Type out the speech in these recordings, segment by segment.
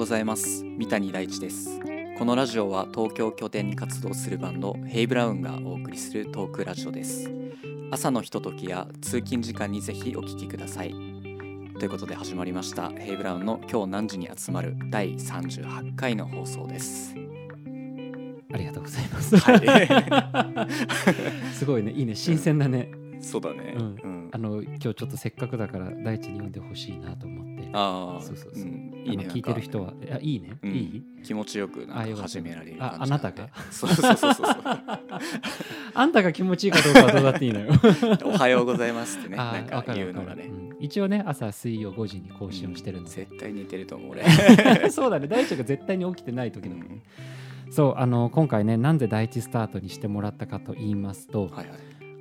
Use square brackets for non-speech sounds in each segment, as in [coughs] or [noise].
ございます。三谷大地です。このラジオは東京拠点に活動するバンドヘイブラウンがお送りするトークラジオです。朝のひとときや通勤時間にぜひお聞きください。ということで始まりましたヘイブラウンの今日何時に集まる第38回の放送です。ありがとうございます。は [laughs] [laughs] すごいね、いいね、新鮮だね。いそうだね。うん。うん。あの、今日ちょっとせっかくだから、大地に読んでほしいなと思って。ああそうそうそう。うん。いいね聞いてる人は、あいいね、うん。いい？気持ちよくなんか始められるああなたが？そうそうそうそう [laughs] あんたが気持ちいいかどうかはどうだっていいのよ。[laughs] おはようございますってね。[laughs] あなんか言うのがね。うん。一応ね、朝水曜5時に更新をしてるので。絶対似てると思う俺。そうだね、大地が絶対に起きてない時の、うん。そう、あの、今回ね、なんで第一スタートにしてもらったかと言いますと、はいはい。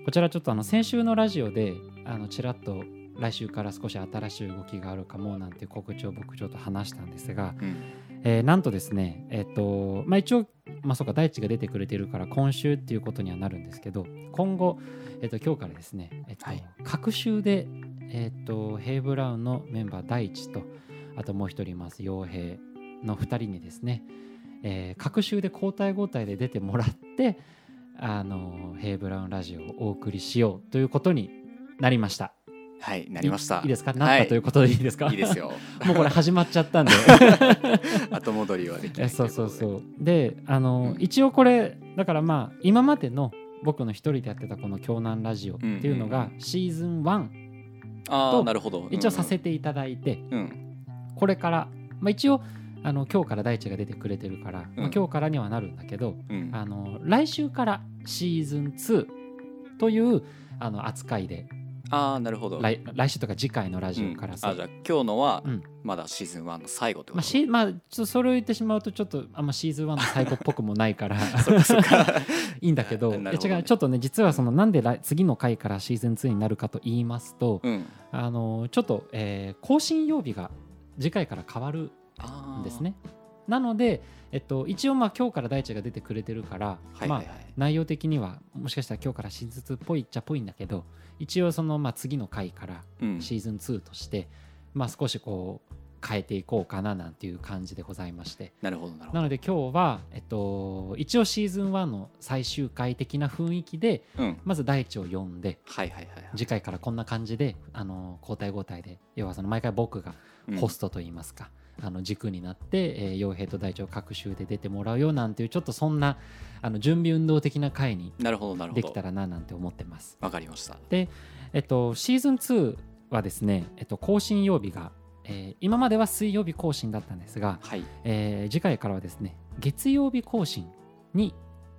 こちらちょっとあの先週のラジオであのちらっと来週から少し新しい動きがあるかもなんて告知を僕ちょっと話したんですが、うんえーなんとですねえっ、とまあ一応まあそうか大地が出てくれてるから今週っていうことにはなるんですけど今後、えっと今日からですね、えっとはい各週で、えっとヘイブラウンのメンバー大地とあともう一人います傭兵の2人にですね、えー各週で交代交代で出てもらってあのヘイブラウンラジオをお送りしようということになりました。はいなりました。いいいですか？なはいったということでいいですか、いいですよ。[laughs] もうこれ始まっちゃったんで。[laughs] 後戻りはできないえそうそううそう。であの、うん。一応これだからまあ今までの僕の一人でやってたこの京南ラジオっていうのがシーズン1ああとなるほど。一応させていただいて、うん。うんこれから、まあ、一応あの今日から大地が出てくれてるから、まあうん今日からにはなるんだけどうん。あの来週からシーズン2というあの扱いでああなるほど。来来週とか次回のラジオからさ、うんあじゃあ今日のはうん。まだシーズン1の最後ってことまあしまあ、ちょっとそれを言ってしまうとちょっとあんまシーズン1の最後っぽくもないから。[laughs] いいんだけど。[laughs] ね。違うちょっとね実はそのなんで来次の回からシーズン2になるかと言いますと、うん。あのちょっと、えー更新曜日が次回から変わるんですね。なので、えっと、一応まあ今日から大地が出てくれてるから、まあはいはい。はい内容的にはもしかしたら今日からシーズン2っぽいっちゃっぽいんだけど一応そのまあ次の回からうん。シーズン2として、まあ少しこう変えていこうかななんていう感じでございまして。なるほどなるほど。なので今日は、えっと、一応シーズン1の最終回的な雰囲気でうん。まず大地を呼んではいはいはいはい。次回からこんな感じであの交代交代で要はその毎回僕がうん。ホストといいますか、あの軸になって、えー、傭兵と大地を各週で出てもらうよなんていうちょっとそんなあの準備運動的な回になるほどなるほどできたらななんて思ってます。わかりましたで、えっと、シーズン2はですね、えっと、更新曜日が、えー今までは水曜日更新だったんですが、はいえー次回からはですね月曜日更新に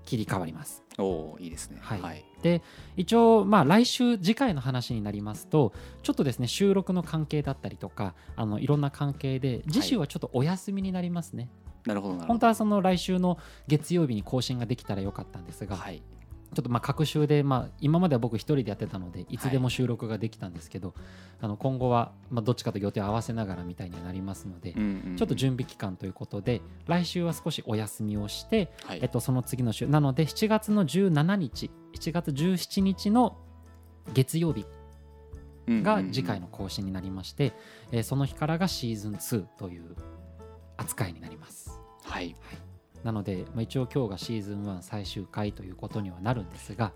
切り替わります。おおいいですね。はい。はい。で一応まあ来週次回の話になりますとちょっとですね収録の関係だったりとかあのいろんな関係で次週はちょっとお休みになりますね、なるほどなるほど。本当はその来週の月曜日に更新ができたらよかったんですが、はいちょっとまあ各週で、まあ、今までは僕一人でやってたのでいつでも収録ができたんですけど、あの今後はまあどっちかと予定を合わせながらみたいにはなりますので、うんうんうん。ちょっと準備期間ということで来週は少しお休みをして、はい。えっと、その次の週なので7月の17日7月17日の月曜日が次回の更新になりまして、えーその日からがシーズン2という扱いになります。はいなので、まあ、一応今日がシーズン1最終回ということにはなるんですが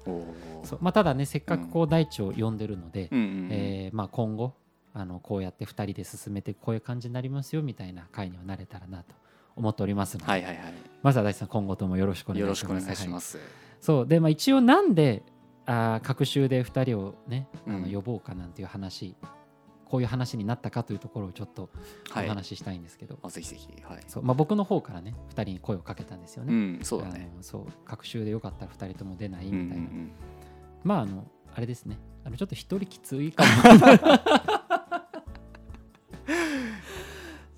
そう、まあ、ただねせっかくこう大地を呼んでるので、えーまあ、今後あのこうやって2人で進めてこういう感じになりますよみたいな回にはなれたらなと思っておりますので、はいはいはまずは大地さん今後ともよろしくお願いします。そうで、まあ、一応なんであー各週で2人をねあうん。の呼ぼうかなんていう話、こういう話になったかというところをちょっとおはい。話ししたいんですけど、あぜひぜひ。はい。そう。まあ、僕の方からね2人に声をかけたんですようね。んそうだね。そう。各週でよかったら2人とも出ないうんうんみたいな、うんまああのあれですね。あのちょっと一人きついかも。[laughs]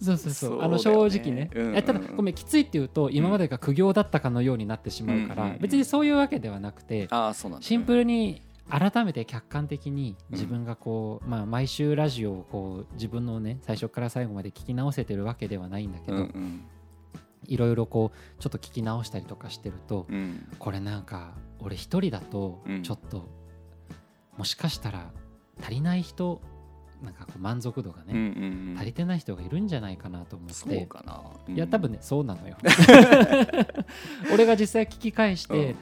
そうそうそう。あの正直ね、うんうんただごめんきついっていうと今までが苦行だったかのようになってしまうから、うんうんうん別にそういうわけではなくて、ああそうなんシンプルに改めて客観的に自分がこう、まあ、毎週ラジオをこう自分のね最初から最後まで聞き直せてるわけではないんだけど、うんうん。いろいろこうちょっと聞き直したりとかしてると、うん。これなんか俺一人だとうん。ちょっと、もしかしたら足りない人なんかこう満足度がね、うんうんうん。足りてない人がいるんじゃないかなと思って。そうかな、うん。いや多分ねそうなのよ。[laughs] 俺が実際聞き返して、うん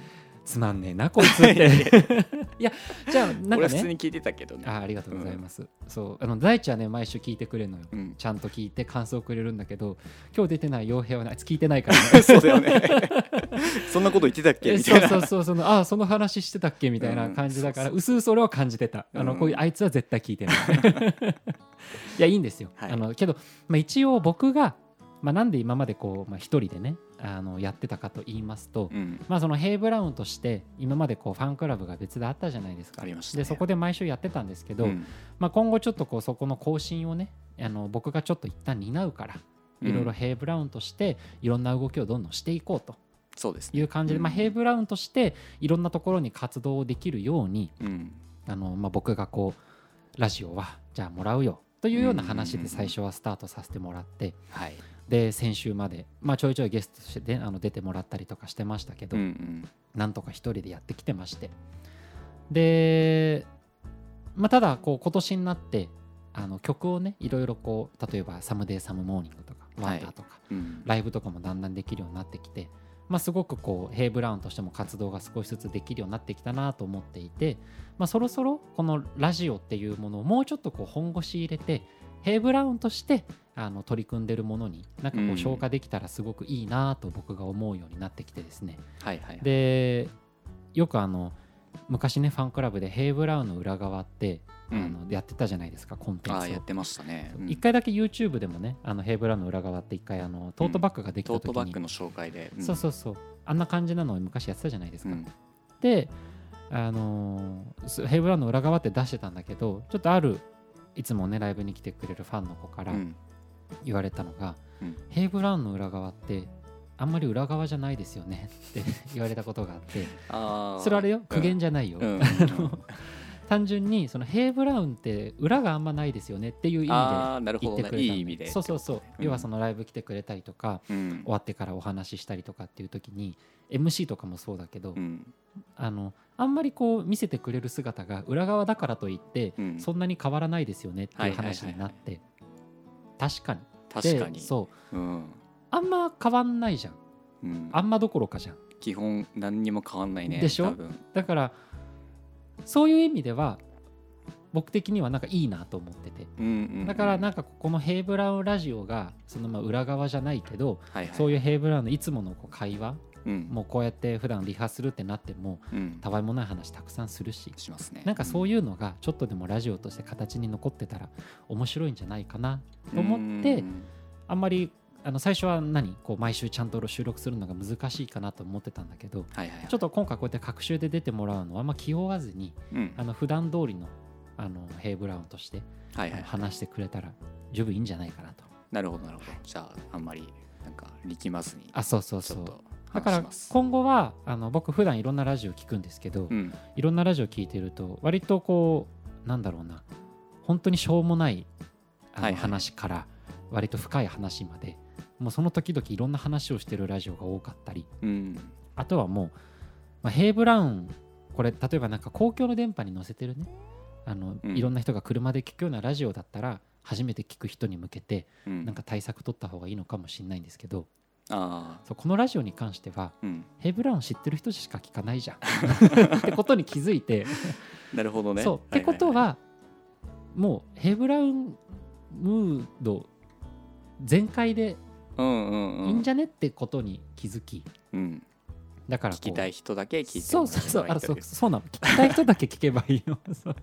つまんねえなこいつって。[laughs] いやじゃあなんかね。俺普通に聞いてたけど。ねあありがとうございます、そうあの大地はね毎週聞いてくれるのよ。うん。ちゃんと聞いて感想くれるんだけど今日出てない傭兵はねあいつ聞いてないからね。[laughs] そうだよね。[laughs] そんなこと言ってたっけ？えみたいな。そうそうそうそのああその話してたっけ？みたいな感じだから、うん。うすうす俺は感じてた。あの、うん。こういうあいつは絶対聞いてない。いやいいんですよ、はい。あのけど、まあ、一応僕が、まあ、なんで今までこう、まあ、一人でねあのやってたかと言いますと、うん。まあ、そのヘイ・ブラウンとして今までこうファンクラブが別であったじゃないですか。ありましたね。でそこで毎週やってたんですけど、うん。まあ、今後ちょっとこうそこの更新をねあの僕がちょっと一旦担うからいろいろヘイ・ブラウンとしていろんな動きをどんどんしていこうと。そうですね。いう感じで、まあ、うんヘイ・ブラウンとしていろんなところに活動できるようにうん。あの、まあ、僕がこうラジオはじゃあもらうよというような話で最初はスタートさせてもらってはいで先週まで、まあ、ちょいちょいゲストとしてであの出てもらったりとかしてましたけど、うんうん。なんとか一人でやってきてまして。で、まあ、ただこう今年になってあの曲をねいろいろこう例えば「サムデイ・サム・モーニング」とか「ワンダー」とか、うん。ライブとかもだんだんできるようになってきて、まあ、すごくこうヘイ・ブラウンとしても活動が少しずつできるようになってきたなと思っていて、まあ、そろそろこのラジオっていうものをもうちょっとこう本腰入れてヘイ・ブラウンとしてあの取り組んでるものになんかこううん。消化できたらすごくいいなと僕が思うようになってきてですね、はいはい。でよくあの昔ねファンクラブでヘイ・ブラウンの裏側って、うん。あのやってたじゃないですかコンテンツを。ああやってましたね。うん。一回だけ YouTube でもねあのヘイブラウンの裏側って一回あのトートバッグができたトー時に、トバッグの紹介で。そうそうそう。あんな感じなのを昔やってたじゃないですか、うん。であのヘイブラウンの裏側って出してたんだけどちょっとあるいつもねライブに来てくれるファンの子からうん。言われたのが、うんヘイブラウンの裏側ってあんまり裏側じゃないですよねって言われたことがあってそれあれよ苦言じゃないよ、単純にそのヘイブラウンって裏があんまないですよねっていう意味で言ってくれたのいい意味で。そうそうそう、うん。要はそのライブ来てくれたりとかうん。終わってからお話ししたりとかっていう時に MC とかもそうだけど、うん。あのあんまりこう見せてくれる姿が裏側だからといって、うん。そんなに変わらないですよねってはいいう話になって。確かに。確かに。でそう。うん。あんま変わんないじゃん。うん。あんまどころかじゃん。基本何にも変わんないねでしょ？だからそういう意味では僕的にはなんかいいなと思ってて。うんうんだからなんかこのヘイブラウンラジオがそのまあ裏側じゃないけどはいはい。そういうヘイブラウンのいつものこう会話うん。もうこうやって普段リハするってなってもうん。たわいもない話たくさんするし。しますね。なんかそういうのがちょっとでもラジオとして形に残ってたら面白いんじゃないかな。と思ってうん。あんまりあの最初は何？こう毎週ちゃんと収録するのが難しいかなと思ってたんだけどはいはいはい。ちょっと今回こうやって各週で出てもらうのはあんま気負わずにうん。あの普段通りのあのヘイブラウンとしてはいはい話してくれたら十分いいんじゃないかなと。なるほどなるほど。じゃああんまりなんか力まずにあそうそうそう。ちょっとだから今後はあの僕普段いろんなラジオ聞くんですけど、うん。いろんなラジオ聞いてると割とこうなんだろうな。本当にしょうもないあのはいはい。話から割と深い話までもうその時々いろんな話をしてるラジオが多かったりうん。あとはもう、まあ、ヘイブラウンこれ例えばなんか公共の電波に乗せてるねあの、うん。いろんな人が車で聞くようなラジオだったら初めて聞く人に向けてうん。なんか対策取った方がいいのかもしれないんですけどああそうこのラジオに関してはうん。ヘイブラウン知ってる人しか聞かないじゃん。[laughs] [laughs] ってことに気づいて。なるほどね。そう。ってことはもうヘイブラウンムード全開でいいんじゃねってことに気づき。うん。だから聞きたい人だけ聞いてそうそうそう。あそうそうなの。聞きたい人だけ聞けばいいの。そ [laughs] う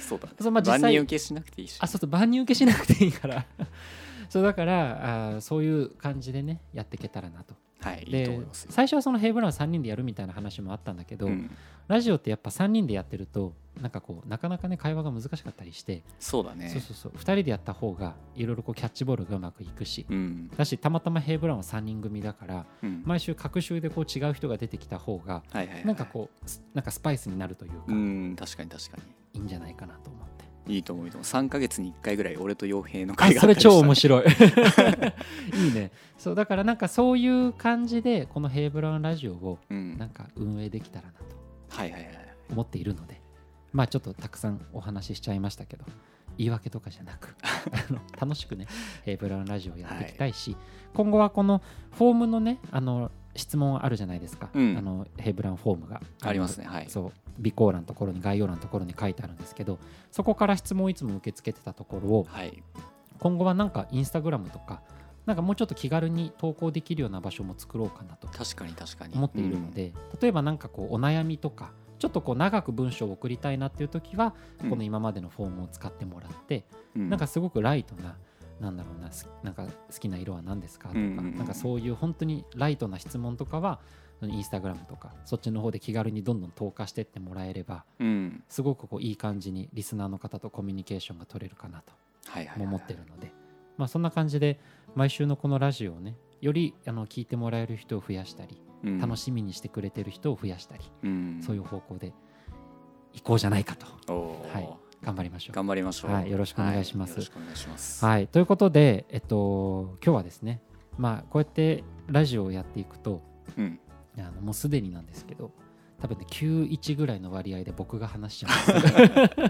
そうだね。そうまあ実際万人受けしなくていいし。あそうそう。万人受けしなくていいからそうだからあーそういう感じでねやっていけたらなと。はいいいとで最初はそのヘイブラウン3人でやるみたいな話もあったんだけど、うん。ラジオってやっぱ3人でやってるとなんかこうなかなかね会話が難しかったりして、そうだね。そうそうそう。2人でやった方がいろいろこうキャッチボールがうまくいくし、うん。だしたまたまヘイブラウンは3人組だからうん。毎週各週でこう違う人が出てきた方がはいはいはいなんかこうすなんかスパイスになるというか、ういん確かに確かいんじゃないかなと思って。にいいと思ういいと思う3か月に1回ぐらい俺と傭兵のあ会があそれったりした。超面白い。[laughs] いいね。そうだからなんかそういう感じでこのヘイブラウンラジオをうん。なんか運営できたらなとはいはいはい思っているのでまあちょっとたくさんお話ししちゃいましたけど言い訳とかじゃなく [laughs] あの楽しくねヘイブラウンラジオをやっていきたいし、今後はこのフォームのねあの質問あるじゃないですか、うん。あのヘイブラウンフォームが。ありますね。はい。そう備考欄のところに概要欄のところに書いてあるんですけどそこから質問をいつも受け付けてたところをはい。今後はなんかインスタグラムとかなんかもうちょっと気軽に投稿できるような場所も作ろうかなと確かに確かに。思っているので、例えばなんかこうお悩みとかちょっとこう長く文章を送りたいなっていう時は、うん。この今までのフォームを使ってもらって、うん。なんかすごくライトななんだろうなすなんか好きな色は何ですかとか、うんうんうん。なんかそういう本当にライトな質問とかはインスタグラムとかそっちの方で気軽にどんどん投下してってもらえればうん。すごくこういい感じにリスナーの方とコミュニケーションが取れるかなと思ってるので、まあ、そんな感じで毎週のこのラジオをねよりあの聞いてもらえる人を増やしたり、うん。楽しみにしてくれてる人を増やしたり、うん。そういう方向で行こうじゃないかと。はい。頑張りましょう。頑張りましょう。はい。よろしくお願いします。はよろしくお願いします。はい、ということで、えっと、今日はですね、まあ、こうやってラジオをやっていくとうんあのもうすでになんですけど多分ね91ぐらいの割合で僕が話しちゃうんで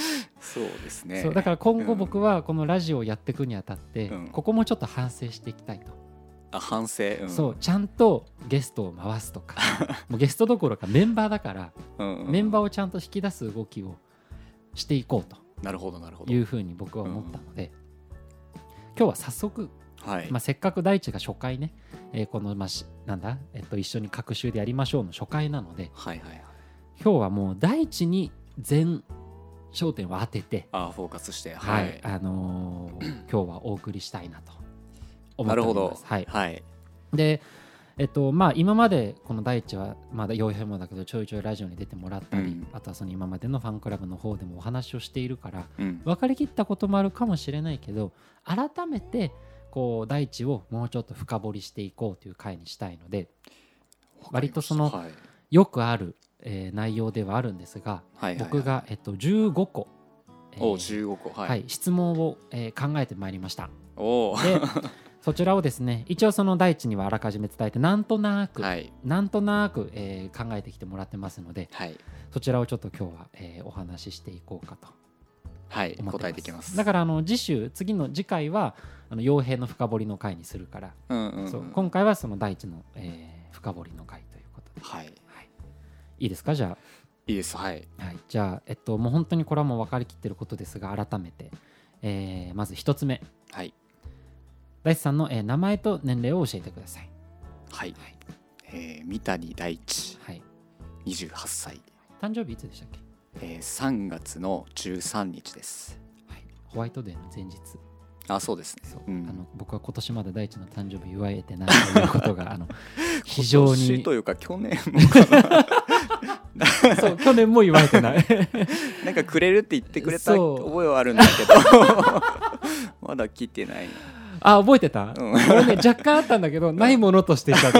す。そうですね。そうだから今後うん。僕はこのラジオをやっていくにあたって、うん。ここもちょっと反省していきたいと、あ反省？うん。そうちゃんとゲストを回すとか [laughs] もうゲストどころかメンバーだから、うんうんメンバーをちゃんと引き出す動きをしていこうと。なるほどなるほど。いうふうに僕は思ったので、今日は早速はい。まあ、せっかく大地が初回ね、えーこの、まあ、しなんだ、えっと、一緒に各週でやりましょうの初回なのではいはいはい。今日はもう大地に全焦点を当てて、あフォーカスしてははいいあのー [clears throat] 今日はお送りしたいなと思っておなるほど。ります。はい、はい。でえっとまあ、今までこの大地はまだ傭兵もだけどちょいちょいラジオに出てもらったり、うん。あとはその今までのファンクラブの方でもお話をしているからうん。分かりきったこともあるかもしれないけど改めてこう大地をもうちょっと深掘りしていこうという回にしたいので割とそのはい。よくある、えー内容ではあるんですが、僕が、えっと、15個、えーお15個。ははいい質問を、えー考えてまいりました。でそちらをですね一応その大地にはあらかじめ伝えてなんとなく、はい。なんとなく、えー考えてきてもらってますのではい。そちらをちょっと今日は、えーお話ししていこうかとはい答えていきます。だからあの次週次の次回はあの傭兵の深掘りの回にするから、うんうんうん。そう今回はその大地の、えー深掘りの回ということで、はい。い。いですか？じゃいいです。はい。あ、はい、じゃあえっともう本当にこれはもう分かりきってることですが改めて、えーまず一つ目。はい。大地さんの、えー名前と年齢を教えてください。はい。えー三谷大地。はい。28歳。誕生日いつでしたっけ、えー3月の13日です。はい、ホワイトデーの前日。あそうですね。そう、うん。あの僕は今年まだ大地の誕生日祝えてないということがあの [laughs] 非常に。というか去年も。そう去年も祝えてない。[laughs] なんかくれるって言ってくれた覚えはあるんだけど。[laughs] まだ来てない。あ覚えてた、うん。俺ね若干あったんだけどないものとしてきた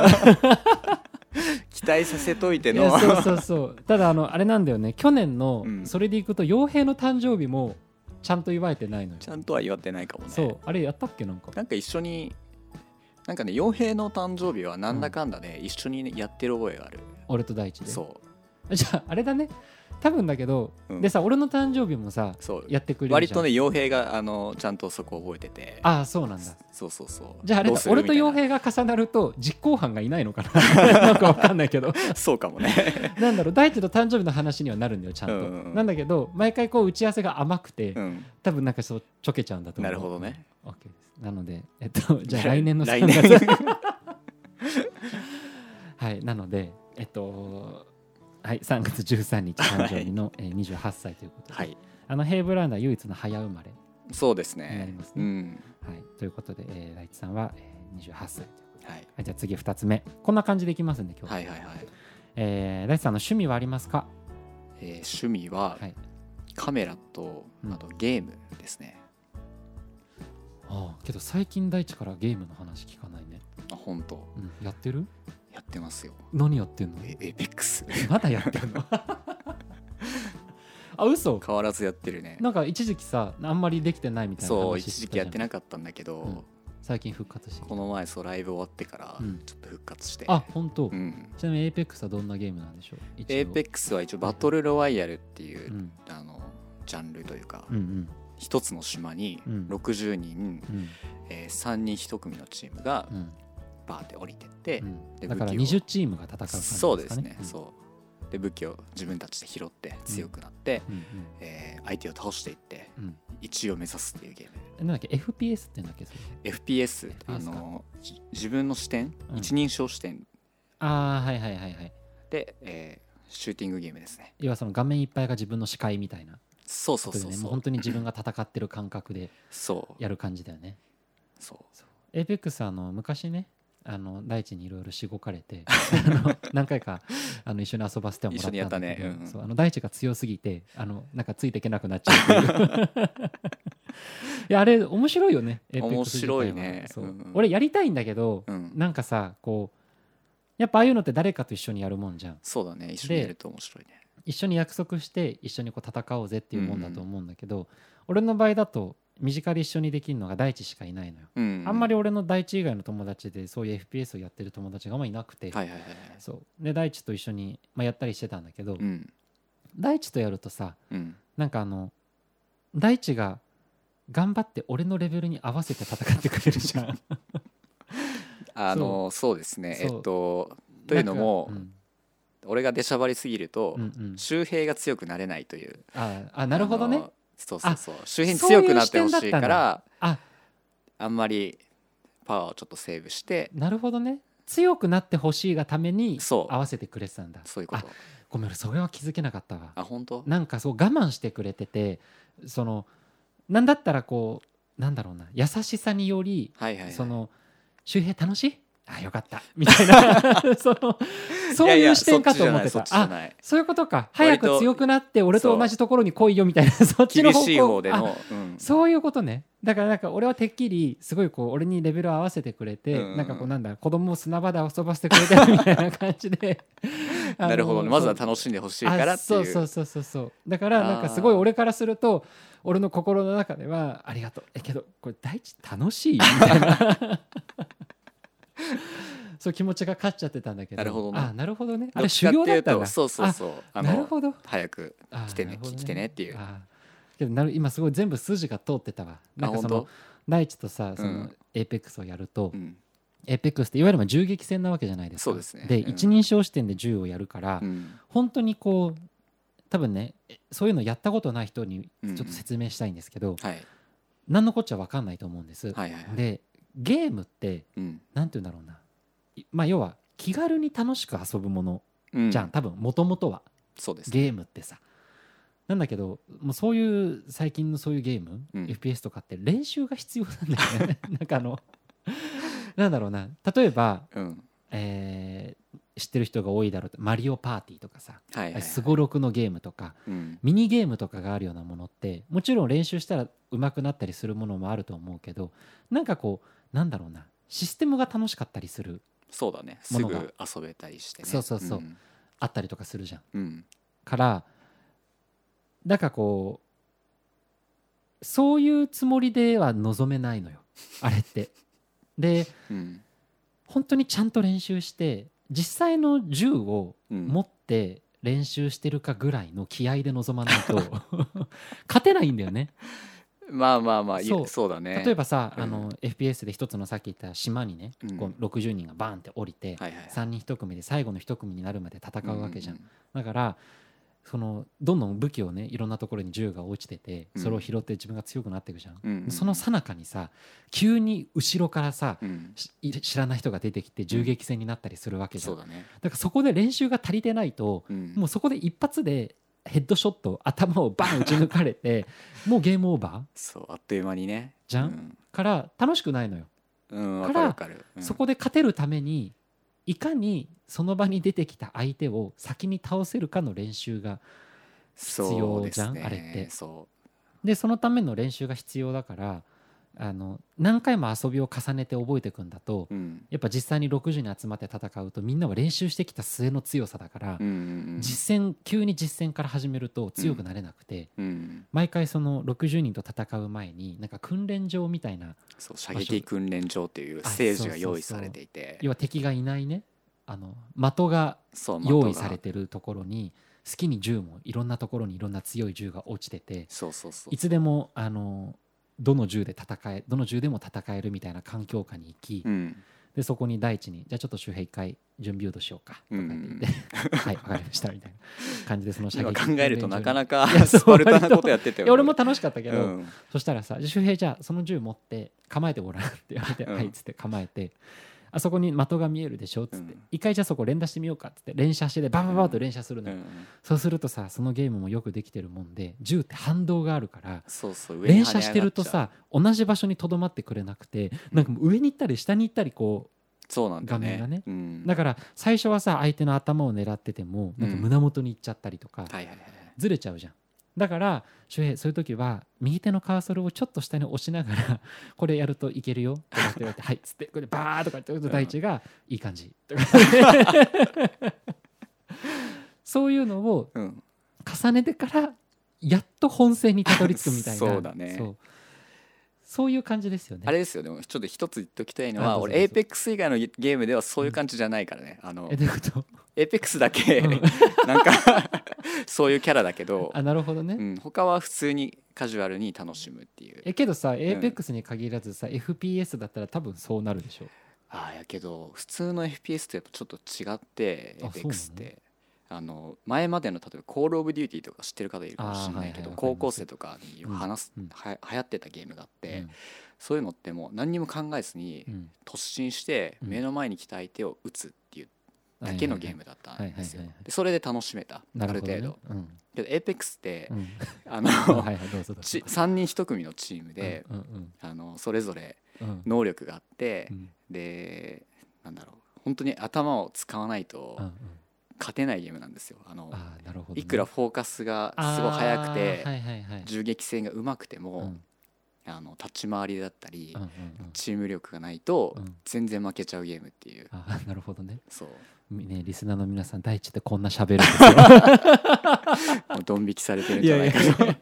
期待させといていのやそうそうそう。ただあのあれなんだよね。去年のうん。それでいくと傭兵の誕生日もちゃんと祝えてないのよ、ちゃんとは祝ってないかもね。そう。あれやったっけ？なんか。なんか一緒になんかね傭兵の誕生日はなんだかんだで一緒にねやってる覚えがある、俺と大地で？そじゃああれだね多分だけど、うん。でさ俺の誕生日もさうそう。やってくれる割とね傭兵があのちゃんとそこ覚えてて。ああそうなんだ。そうそうそう。じゃああれ俺と傭兵が重なると実行犯がいないのかな？[laughs] なんかわかんないけど。なそうかもね。なんだろう大地の誕生日の話にはなるんだよちゃんと、うんうんうん。なんだけど毎回こう打ち合わせが甘くて、うん。多分なんかそうちょけちゃうんだと思う。なるほどね。OK ですなのでえっとじゃあ来年の3来年。月 [laughs] はいなのでえっとはい3月13日 [laughs] 誕生日の、えー28歳ということで、はい。あのヘイブランダー唯一の早生まれ、そうですね。りますね。うん。はい、ということで、えー、大地さんは、えー、28歳はい。はい、じゃあ次2つ目。こんな感じでいきますんで今日、はいはいはい、えー大地さんの趣味はありますか？えー趣味ははい。カメラとうん。あとゲームですね、ああけど最近大地からゲームの話聞かないね、あ本当。うん、やってる？やってますよ。何やってんの？えエペックス。まだやってんの？[laughs] あ嘘？変わらずやってるね。なんか一時期さあんまりできてないみたいな話そう一時期やってなかったんだけど、うん。最近復活して。この前そうライブ終わってからうん。ちょっと復活して、あ本当、うん。ちなみに APEX はどんなゲームなんでしょう？一応。エーペックスは一応バトルロワイヤルっていう、うん。あのジャンルというか、うんうん。一つの島にうん。60人、うん。えー3人1組のチームがうんバーって降りてって、うん。だからで武器を20チームが戦う感じですかね。そうですね、うん。そう。で武器を自分たちで拾って強くなって、うんえー相手を倒していってうん。1位を目指すっていうゲーム。うんなんだっけ？FPS って言うんだっけ？それ。FPS あ FPS か。のじ自分の視点、うん。一人称視点。ああはいはいはいはい。で、えーシューティングゲームですね。要はその画面いっぱいが自分の視界みたいな。そうそうそうそう。もう本当に自分が戦ってる感覚でそう。やる感じだよね。そう。 Apex あの昔ねあの大地にいろいろしごかれて [laughs] あの何回かあの一緒に遊ばせてはもらったんだけどね。うんそうあの大地が強すぎてあのなんかついていけなくなっちゃう。いやあれ面白いよね面白いね。そう。うん俺やりたいんだけど、うん。なんかさこうやっぱああいうのって誰かと一緒にやるもんじゃん。そうだね。一緒にやると面白いね。一緒に約束して一緒にこう戦おうぜっていうもんだと思うんだけど、俺の場合だと身近で一緒にできるのが大地しかいないのよ、うん。あんまり俺の大地以外の友達でそういう FPS をやってる友達があんまいなくて、はいはいそう。で大地と一緒に、まあ、やったりしてたんだけど、うん。大地とやるとさうん。なんかあの大地が頑張って俺のレベルに合わせて戦ってくれるじゃん。[laughs] あのそう。ですね。えっとというのも、俺が出しゃばりすぎると、うんうん。周平が強くなれないという。ああなるほどねそうそうそう。周平にそういう強くなってほしいからああんまりパワーをちょっとセーブしてなるほどね。強くなってほしいがためにそう。合わせてくれてたんだ。そういうこと。あごめんそれは気づけなかったわ。あ本当？なんかそう我慢してくれててそのなんだったらこうなんだろうな。優しさによりはいはい、はい、その周平楽しい？あよかった。みたいな。[laughs] そのそういう視点かと思ってそたあそういうことか。早く強くなって俺と同じところに来いよみたいなそっちの方向。であの、うん、そういうことね。だからなんか俺はてっきりすごいこう俺にレベルを合わせてくれて、うん。うんなんかこうなんだ子供を砂場で遊ばせてくれてるみたいな感じで [laughs] なるほどね。まずは楽しんでほしいからっていう。あそうそうそうそう。そうだからなんかすごい俺からすると俺の心の中ではありがとう。えけどこれ大地楽しい？みたいな [laughs] [laughs] そう気持ちが勝っちゃってたんだけど。なるほどね。あなるほどね。あれ修行だったんだ。そうそうそう。なるほど。早くあ来てねなるほど来てねっていう。あけどなる今すごい全部筋が通ってたわ。なんかその本大地とさそのうん Apex をやると、うん。 Apex っていわゆるまあ銃撃戦なわけじゃないですか。そうですね。でうん。一人称視点で銃をやるから、うん。本当にこう多分ねえそういうのやったことない人にうんちょっと説明したいんですけど、はい。何のこっちゃ分かんないと思うんです、はいはいはい。でゲームってうん。何て言うんだろうな。いまあ要は気軽に楽しく遊ぶものうん。じゃん、多分もともとは。そうですゲームってさ。なんだけどもうそういう最近のそういうゲーム、うん。FPS とかって練習が必要なんだよね。[laughs] なんかあのなんだろうな。例えばうん。えー知ってる人が多いだろうとマリオパーティーとかさ。すごろくのゲームとかうん。ミニゲームとかがあるようなものってもちろん練習したら上手くなったりするものもあると思うけどなんかこうなんだろうな。システムが楽しかったりするそうだね。すぐものが。遊べたりしてね。そうそうそう。ん。あったりとかするじゃん。うん。からだからこうそういうつもりでは望めないのよ。あれって。[laughs] でうん。本当にちゃんと練習して実際の銃をうん。持って練習してるかぐらいの気合で臨まないと [laughs] 勝てないんだよね。まあまあまあいそう。そうだね。例えばさ、うん。あの FPS で一つのさっき言った島にね、うん。こう60人がバーンって降りて、はいはい3人1組で最後の1組になるまで戦うわけじゃん。うだからそのどんどん武器をねいろんなところに銃が落ちててうん。それを拾って自分が強くなっていくじゃん。うんうんその最中にさ急に後ろからさ、うん。知らない人が出てきて銃撃戦になったりするわけじゃん。そうだね。だからそこで練習が足りてないと、うん。もうそこで一発でヘッドショット頭をバン打ち抜かれて [laughs] もうゲームオーバー？そうあっという間にね。じゃん？から楽しくないのよ。うんわかからるわかる。うん。そこで勝てるためにいかにその場に出てきた相手を先に倒せるかの練習が必要じゃん？ね。あれって。そでそのための練習が必要だからあの何回も遊びを重ねて覚えていくんだとううん。やっぱ実際に60人集まって戦うとみんなは練習してきた末の強さだから、うんうんうん実戦急に実戦から始めると強くなれなくて、うん。毎回その60人と戦う前になんか訓練場みたいなそう射撃訓練場っていうあステージが用意されていて。要は敵がいないね。あの的が用意されててるところに好きに銃もいろんなところにいろんな強い銃が落ちててそうそうそう。いつでもあのどの銃で戦えどの銃でも戦えるみたいな環境下に行き、うん。でそこに大地にじゃあちょっと周平一回準備誘導しようかとか言って言って、[laughs] はいわかりましたみたいな感じでその射今撃考えるとなかなかスパルタなことやってたよいや俺も楽しかったけど、うん。そしたらさ「じゃあ周平じゃあその銃持って構えてごらん」って言われて「うん。はい」っつって構えて「あそこに的が見えるでしょ」っつって。うん「一回じゃあそこ連打してみようか」っつって。連射してでババババッと連射するのそうするとさそのゲームもよくできてるもんで銃って反動があるからそうそう上に連射してるとさ同じ場所にとどまってくれなくてなんか上に行ったり下に行ったりこうそうなんだよね。画面がね。うん。うだから最初はさ相手の頭を狙っててもなんか胸元に行っちゃったりとかずれちゃうじゃんだから周平そういう時は右手のカーソルをちょっと下に押しながら [laughs] これやるといけるよとかって言われて「はい」っつってこれバーとかって言うと大地が「いい感じ」とか。[laughs] そういうのをうん。重ねてからやっと本戦にたどり着くみたいな。そうだね。そうそういう感じですよね。あれですよでもちょっと一つ言っときたいのあは俺どうぞどうぞ。APEX 以外のゲームではそういう感じじゃないからね。あのえどういうこと？APEX だけうん。[laughs] なんかそういうキャラだけどあなるほどね、うん他は普通にカジュアルに楽しむっていう。えけどさ APEX に限らずさ、FPS だったら多分そうなるでしょ。ああやけど普通の FPS とやっぱちょっと違ってあそうなの？APEX ってあの前までの例えば「コール・オブ・デューティー」とか知ってる方いるかもしれないけど高校生とかに話す、うん。は流行ってたゲームがあって、うん。そういうのってもう何にも考えずにうん。突進してうん。目の前に来た相手を撃つっていうだけのゲームだったんですよ。でそれで楽しめた。あるなるほど、ね、程度。うん。けど APEX ってうん。[laughs] あの [laughs] はいはいどうぞどうぞ。ち3人1組のチームであのそれぞれ能力があってうん。でなんだろう。本当に頭を使わないと勝てないゲームなんですよ。あのいくらフォーカスがすごい速くてはいはいはい。銃撃戦がうまくてうもん。あの立ち回りだったりチーム力がないとうん。全然負けちゃうゲームっていう。あーなるほどね。そう。ねリスナーの皆さん第一ってこんな喋るんですよもうドン引きされてるんじゃないかやいや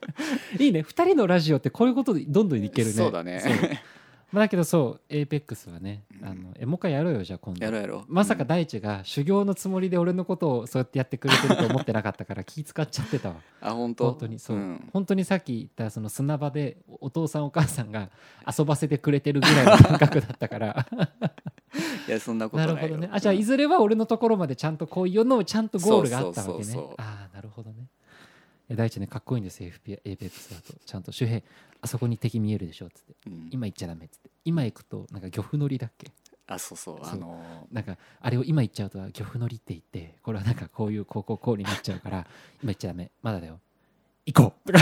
いいね。2人のラジオってこういうことでどんどんいけるね。そうだねまあだけどそう APEX はねうん。あのえもう一回やろうよじゃあ今度。やろうやろう。まさかうん。大地が修行のつもりで俺のことをそうやってやってくれてると思ってなかったから [laughs] 気使っちゃってたわ。あ本当？本当にそう、ん。本当にさっき言ったその砂場でお父さんお母さんが遊ばせてくれてるぐらいの感覚だったから。[laughs] いやそんなことなないよ。るほどね。あじゃあいずれは俺のところまでちゃんとこういうのをちゃんとゴールがあったわけね。そうそうそうそう。ああなるほどねいや大地ねかっこいいんです APEX だと。ちゃんと周平あそこに敵見えるでしょっつって。うん。今行っちゃダメっつって。今行くとなんか漁夫のりだっけ？あそうそう。そう。あのなんかあれを今言っちゃうと漁夫のりって言ってこれはなんかこういうこうこうこうになっちゃうから [laughs] 今言っちゃダメ。まだだよ。行こう。[laughs]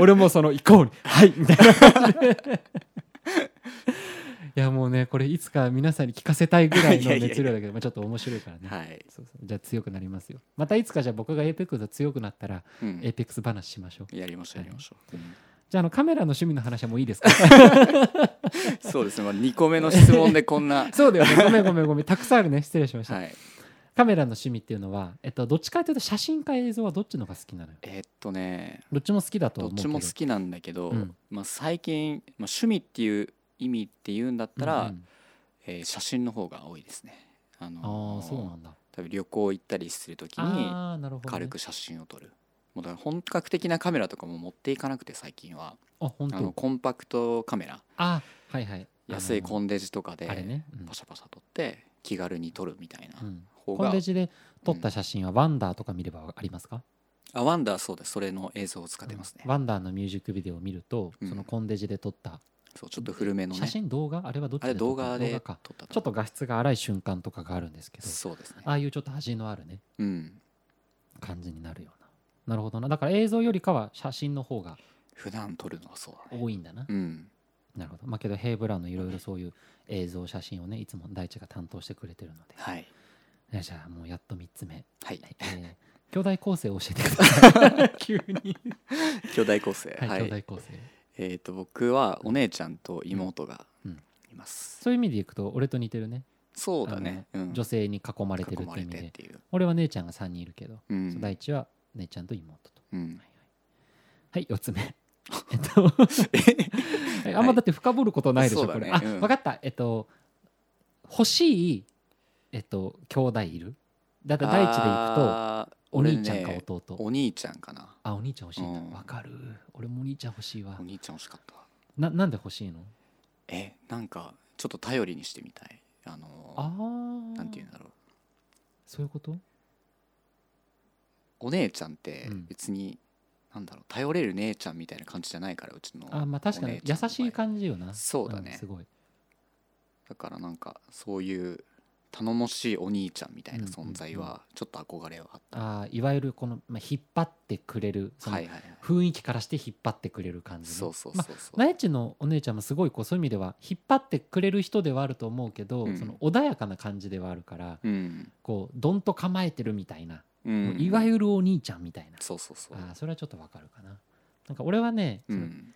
俺もその行こうに。はいみたいなねこれいつか皆さんに聞かせたいぐらいの [laughs] 熱量だけどまあちょっと面白いからね、はい。そうそう。じゃあ強くなりますよ。またいつかじゃあ僕が APEX で強くなったらうん。APEX 話しましょう。やりましょうやりましょう。うん。じゃああのカメラの趣味の話はもういいですか？[laughs] そうですね。まあ2個目の質問でこんな。[laughs] そうだよね。ごめんごめんごめん。たくさんあるね。失礼しました、はい。カメラの趣味っていうのは、えっと、どっちかというと写真か映像はどっちの方が好きなのよ？えーっとね。どっちも好きだとどっちも好きなんだけど、うん。まあ、最近、まあ、趣味っていう意味っていうんだったら、うんうん。えー写真の方が多いですね。あのーああそうなんだ。多分旅行行ったりする時に軽く写真を撮る。もうだから本格的なカメラとかも持っていかなくて最近は。あの当？コンパクトカメラ。あはいはい。安いコンンデジとかでパシャパシャ撮って気軽に撮るみたいなうん。方が、コンデジで撮った写真はワンダーとか見ればありますか、あワンダーそうです。それの映像を使ってますね、うん。ワンダーのミュージックビデオを見ると、うん。そのコンデジで撮ったそうちょっと古めのね。写真動画？あれはどっちで動画で撮か。ったと。ちょっと画質が荒い瞬間とかがあるんですけどそうですね。ああいうちょっと味のあるね。うん。感じになるような。なるほどな。だから映像よりかは写真の方が普段撮るのはそうだね。多いんだな、うん。なるほど。まあけどヘイブラウンのいろいろそういう映像写真をねいつも大地が担当してくれてるので。はい。じゃあもうやっと3つ目、はい。えー、[laughs] 兄弟構成を教えてください。[laughs] [laughs] 急に。兄弟構成。はい、はい、兄弟構成えっ、と僕はお姉ちゃんと妹がうん。います、そういう意味でいくと俺と似てるね。そうだね、うん、女性に囲まれてるって意味で。俺は姉ちゃんが3人いるけど、うん。そう大地は姉ちゃんと妹と。うん。はいはい、はい、4つ目。[laughs] えっとえ？[laughs] あんまだって深掘ることないでしょ、そうだこれ。あ、ね。うん。分かった。えっと欲しいえっと兄弟いる？だって第一でいくとあーお兄ちゃんか弟、お兄ちゃんかな。あお兄ちゃん欲しいんうん。だわかる。俺もお兄ちゃん欲しいわ。お兄ちゃん欲しかった。ななんで欲しいの？えなんかちょっと頼りにしてみたい。あのああなんていうんだろう。そういうこと？お姉ちゃんってうん。別に、なんだろう。頼れる姉ちゃんみたいな感じじゃないからうちのあまあ確かに。お姉ちゃんの場合。優しい感じよな。そうだね。んすごい。だからなんかそういう頼もしいお兄ちゃんみたいな存在はちょっと憧れはあった、あーいわゆるこの、まあ、引っ張ってくれるその雰囲気からして引っ張ってくれる感じね。そうそうまあそう。そう、なえちのお姉ちゃんもすごいこうそういう意味では引っ張ってくれる人ではあると思うけど、うん。その穏やかな感じではあるからうん、こうどんと構えてるみたいな、うん、いわゆるお兄ちゃんみたいな、そうそうそう。あーそれはちょっとわかるかな。なんか俺はね、うん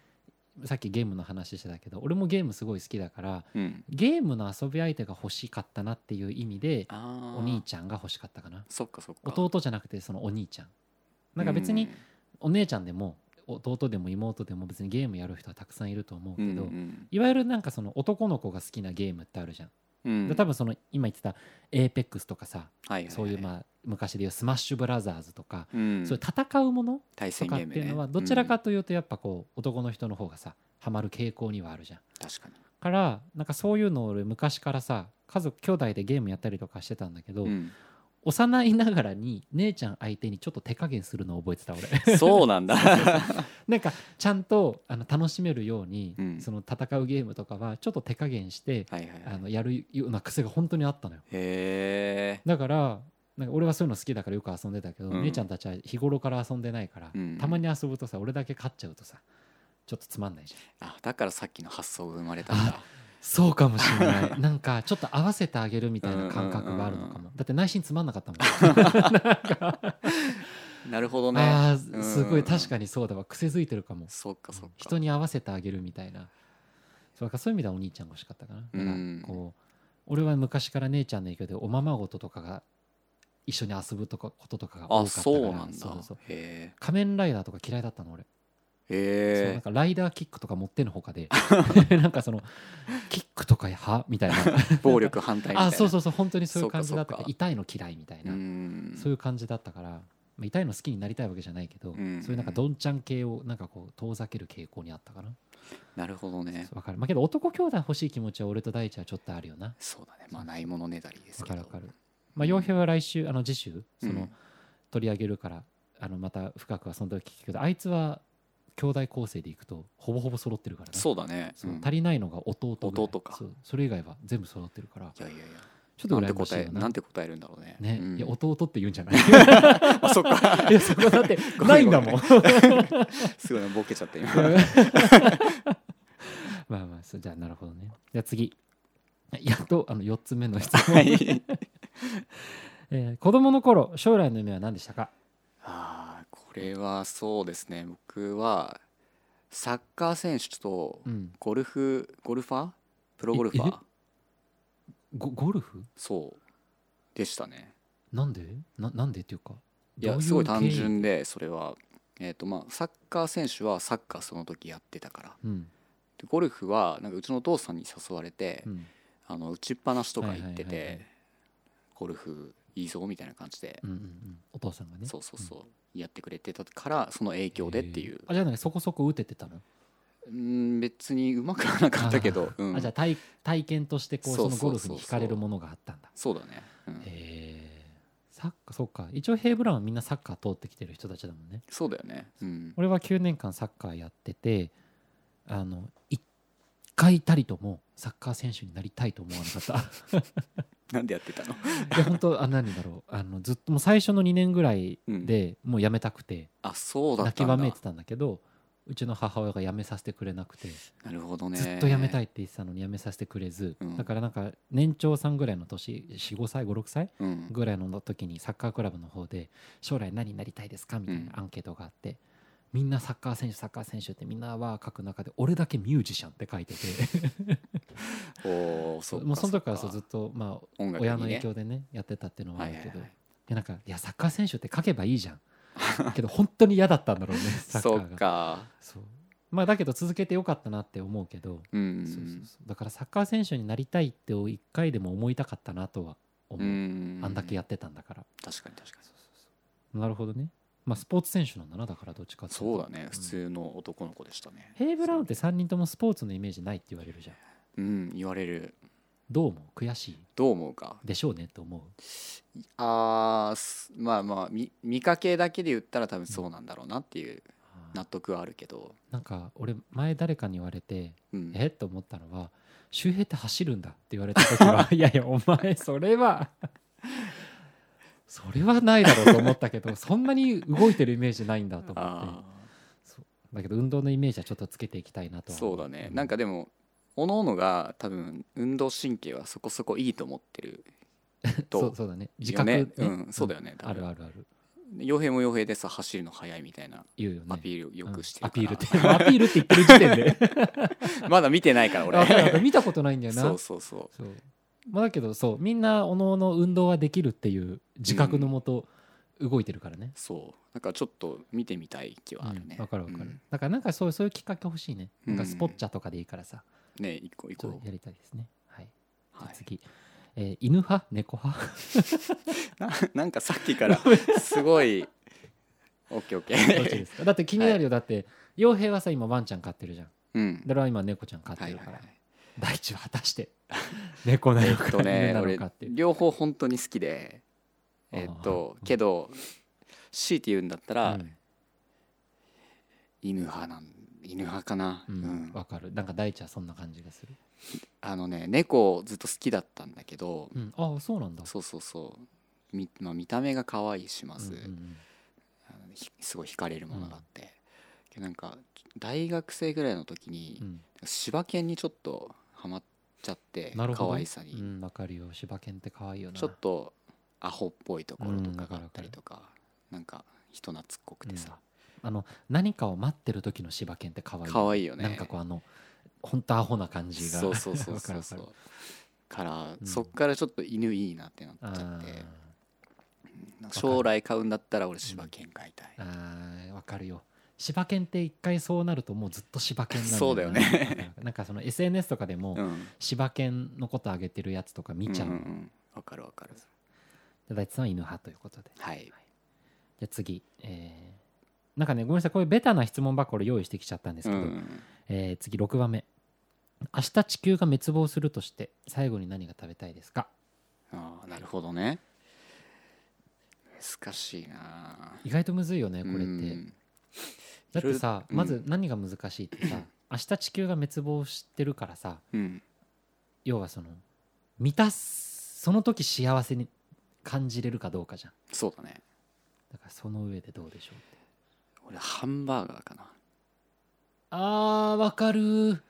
さっきゲームの話してたけど俺もゲームすごい好きだからうん。ゲームの遊び相手が欲しかったなっていう意味でお兄ちゃんが欲しかったかな。そっかそっか。弟じゃなくてそのお兄ちゃん。なんか別にお姉ちゃんでも弟でも妹でも別にゲームやる人はたくさんいると思ううんけど、うん。いわゆるなんかその男の子が好きなゲームってあるじゃん、うん。で多分その今言ってた APEX とかさ、はいはいはい。そういうまあ昔でいうスマッシュブラザーズとか、うん。そういう戦うもの対とかっていうのはどちらかというとやっぱこう男の人の方がさハマる傾向にはあるじゃんうん。確かに。からなんかそういうのを俺昔からさ家族兄弟でゲームやったりとかしてたんだけど、うん幼いながらに姉ちゃん相手にちょっと手加減するのを覚えてた俺。そうなんだ。[laughs] なんかちゃんとあの楽しめるように、うん。その戦うゲームとかはちょっと手加減して、はいはいはい。あのやるような癖が本当にあったのよ。へえだからなんか俺はそういうの好きだからよく遊んでたけど、うん。姉ちゃんたちは日頃から遊んでないから、うん。たまに遊ぶとさ俺だけ勝っちゃうとさちょっとつまんないじゃん。あだからさっきの発想が生まれたんだそうかもしれない。[laughs] なんかちょっと合わせてあげるみたいな感覚があるのかうんもだって内心つまんなかったもん。[laughs] なるほどね。あーすごうんい確かにそうだわ。癖づいてるかも。そっかそっか。人に合わせてあげるみたいな。そうかそういう意味ではお兄ちゃんが欲しかったかな。だかこう俺は昔から姉ちゃんの影響でおままごととかが一緒に遊ぶとかこととかが多かあったから。そうなんだ。そうそうへ仮面ライダーとか嫌いだったの俺えそうなんかライダーキックとか持ってのほかで。[laughs] [laughs] なんかそのキックとかはみたいな。[laughs] 暴力反対みたいな。あそうそうそう本当にそういう感じだった。痛いの嫌いみたいな、ん。そういう感じだったから、まあ、痛いの好きになりたいわけじゃないけど、うん。そういうなんかどんちゃん系をなんかこう遠ざける傾向にあったかな。なるほどね。わかる。まあけど男兄弟欲しい気持ちは俺と大地はちょっとあるよな。そうだね。まあないものねだりですけど。わかるわかる。まあ傭兵は来週あの次週その、うん。取り上げるからあのまた深くはその時聞くけどあいつは兄弟構成でいくとほぼほぼ揃ってるからね。そうだね。そううん。足りないのが弟弟か。それ以外は全部揃ってるから。いやいやいや。ちょっとなんて答えななんて答えるんだろうね。ね、うん。いや弟って言うんじゃない。[laughs] あそっか。[laughs] いやそこだってないんだもん。[laughs] すごいボケちゃった今。まあまあそうじゃあなるほどね。じゃあ次。やっとあの4つ目の質問、はい。えー子供の頃将来の夢は何でしたか？あー。これはそうですね。僕はサッカー選手とうん。ゴルフゴルファー？プロゴルファえーゴゴルフ？そうでしたね。なんで？ななんでっていうか？いやどううすごい単純でそれはえっ、とまあサッカー選手はサッカーその時やってたから。うん。でゴルフはなんかうちのお父さんに誘われて、うん。あの打ちっぱなしとか行ってはいはいはい。はいてゴルフいいぞみたいな感じで、うんうんうん。お父さんがね。そうそうそう、やってくれてたからその影響でっていう。あじゃあねそこそこ打ててたの？うん別にうまくはなかったけど、[laughs] うん。あじゃあ体体験としてこうそのゴルフに惹かれるものがあったんだ。そうだね、う。ん。へえサッカーそうか。一応ヘイブラウンはみんなサッカー通ってきてる人たちだもんね。そうだよね、うん、俺は9年間サッカーやっててあの一回たりともサッカー選手になりたいと思わなかったなんでやってたの？いや本当あ何だろう。あのずっともう最初の2年ぐらいでもうやめたくて、あそうだっ泣たんだ。きわめいてたんだけどうちの母親がやめさせてくれなくて、なるほどね。ずっとやめたい、いって言ってたのにやめさせてくれず、うん。だからなんか年長さんぐらいの年45歳56歳うん、ぐらいの時にサッカークラブの方で将来何になりたいですか？みたいなアンケートがあって、みんなサッカー選手サッカー選手ってみんなは書く中で俺だけミュージシャンって書いてて。[laughs] おーそもうその時からそうずっとまあ親の影響でねやってたっていうのはあるけど、いはいなんかいやサッカー選手って書けばいいじゃん。けど本当に嫌だったんだろうね [laughs] サッカそーが。そう。まあだけど続けてよかったなって思うけど、うん。そうそうそう。だからサッカー選手になりたいって一回でも思いたかったなとは思う。う、ん。あんだけやってたんだから。確かに確かなるほどねまあスポーツ選手なんだなだからどっちかにってそうだね。普通の男の子でしたね。ヘイブラウンって3人ともスポーツのイメージないって言われるじゃん。うん言われる。どう思う？悔しい？どう思うか？でしょうねって思う？あーすまあまあ見見かけだけで言ったら多分そうなんだろうなっていう納得はあるけど、なんか俺前誰かに言われてうん、え？っと思ったのは周平って走るんだって言われた時は [laughs] いやいやお前それはそれはないだろうと思ったけど [laughs] そんなに動いてるイメージないんだと思って。だけど運動のイメージはちょっとつけていきたいなとそうだね。なんかでも各々が多分運動神経はそこそこいいと思ってる [laughs] そとうそうだね。自よ覚ね。ね。うんそうだよね。多あ分るあるある。傭兵も傭兵でさ走るの速いみたいな。言うよね。アピールをよくしてうん。アピールってアピールって言ってる時点で。[laughs] まだ見てないから俺。見たことないんだよな。そうそうそそうまあ、だけどそうみんなおのおの運動はできるっていう自覚のもと動いてるからね。うそう。なんかちょっと見てみたい気はあるね。うんわかるわかる、うん。だからなんかそうそういうきっかけ欲しいね。なんかスポッチャとかでいいからさ、ね一個一個。やりたいですね。はい、じゃはい。あ次、えー犬派？猫派？[laughs] ななんかさっきからすごいオッケーオッケー。だって気になるよ、だって傭兵はさ今ワンちゃん飼ってるじゃん。うん。で俺は今猫ちゃん飼ってるから、はいはいはい大地は果たして [laughs] 猫なのか犬なの俺かっていう。両方本当に好きでえっとけど強いて言うんだったらうん。犬派なん犬派かな。ううん。んわかる。なんか大地はそんな感じがする、あのね猫ずっと好きだったんだけどうん、ああそうなんだ。そうそうそう。みまあ見た目が可愛いしまずうんうんうん。すごい惹かれるものがあって。けどなんか大学生ぐらいの時にうん。柴犬にちょっとハマっちゃって可愛さに。うんわかるよ。柴犬って可愛いよな。ちょっとアホっぽいところとかがあったりとかなんか人懐っこくてさ。あの何かを待ってる時の柴犬って可愛い可愛いよね。なんかこうあの本当アホな感じが。そうそうそうそうそう。わ [laughs] からうん。そっからちょっと犬いいなってなっあちゃって。ー。なんか将来飼うんだったら俺柴犬飼いたい。あーわかるよ柴犬って一回そうなるともうずっと柴犬なんだな。そうだよね。なんか [laughs] その SNS とかでもうん。柴犬のこと上げてるやつとか見ちゃう、んんん。わかるわかる。で大地さんは犬派ということで。はい。じゃあ次、えーなんかねごめんなさい。こういうベタな質問ばっかり用意してきちゃったんですけど、うんうんえー次6番目。明日地球が滅亡するとして最後に何が食べたいですか？ああなるほどね。難しいな。意外とむずいよねこれって。うんだってさうん。まず何が難しいってさ [clears throat] 明日地球が滅亡してるからさうん。要はその満たすその時幸せに感じれるかどうかじゃん。そうだね。だからその上でどうでしょうって。俺ハンバーガーかな。あーわかる。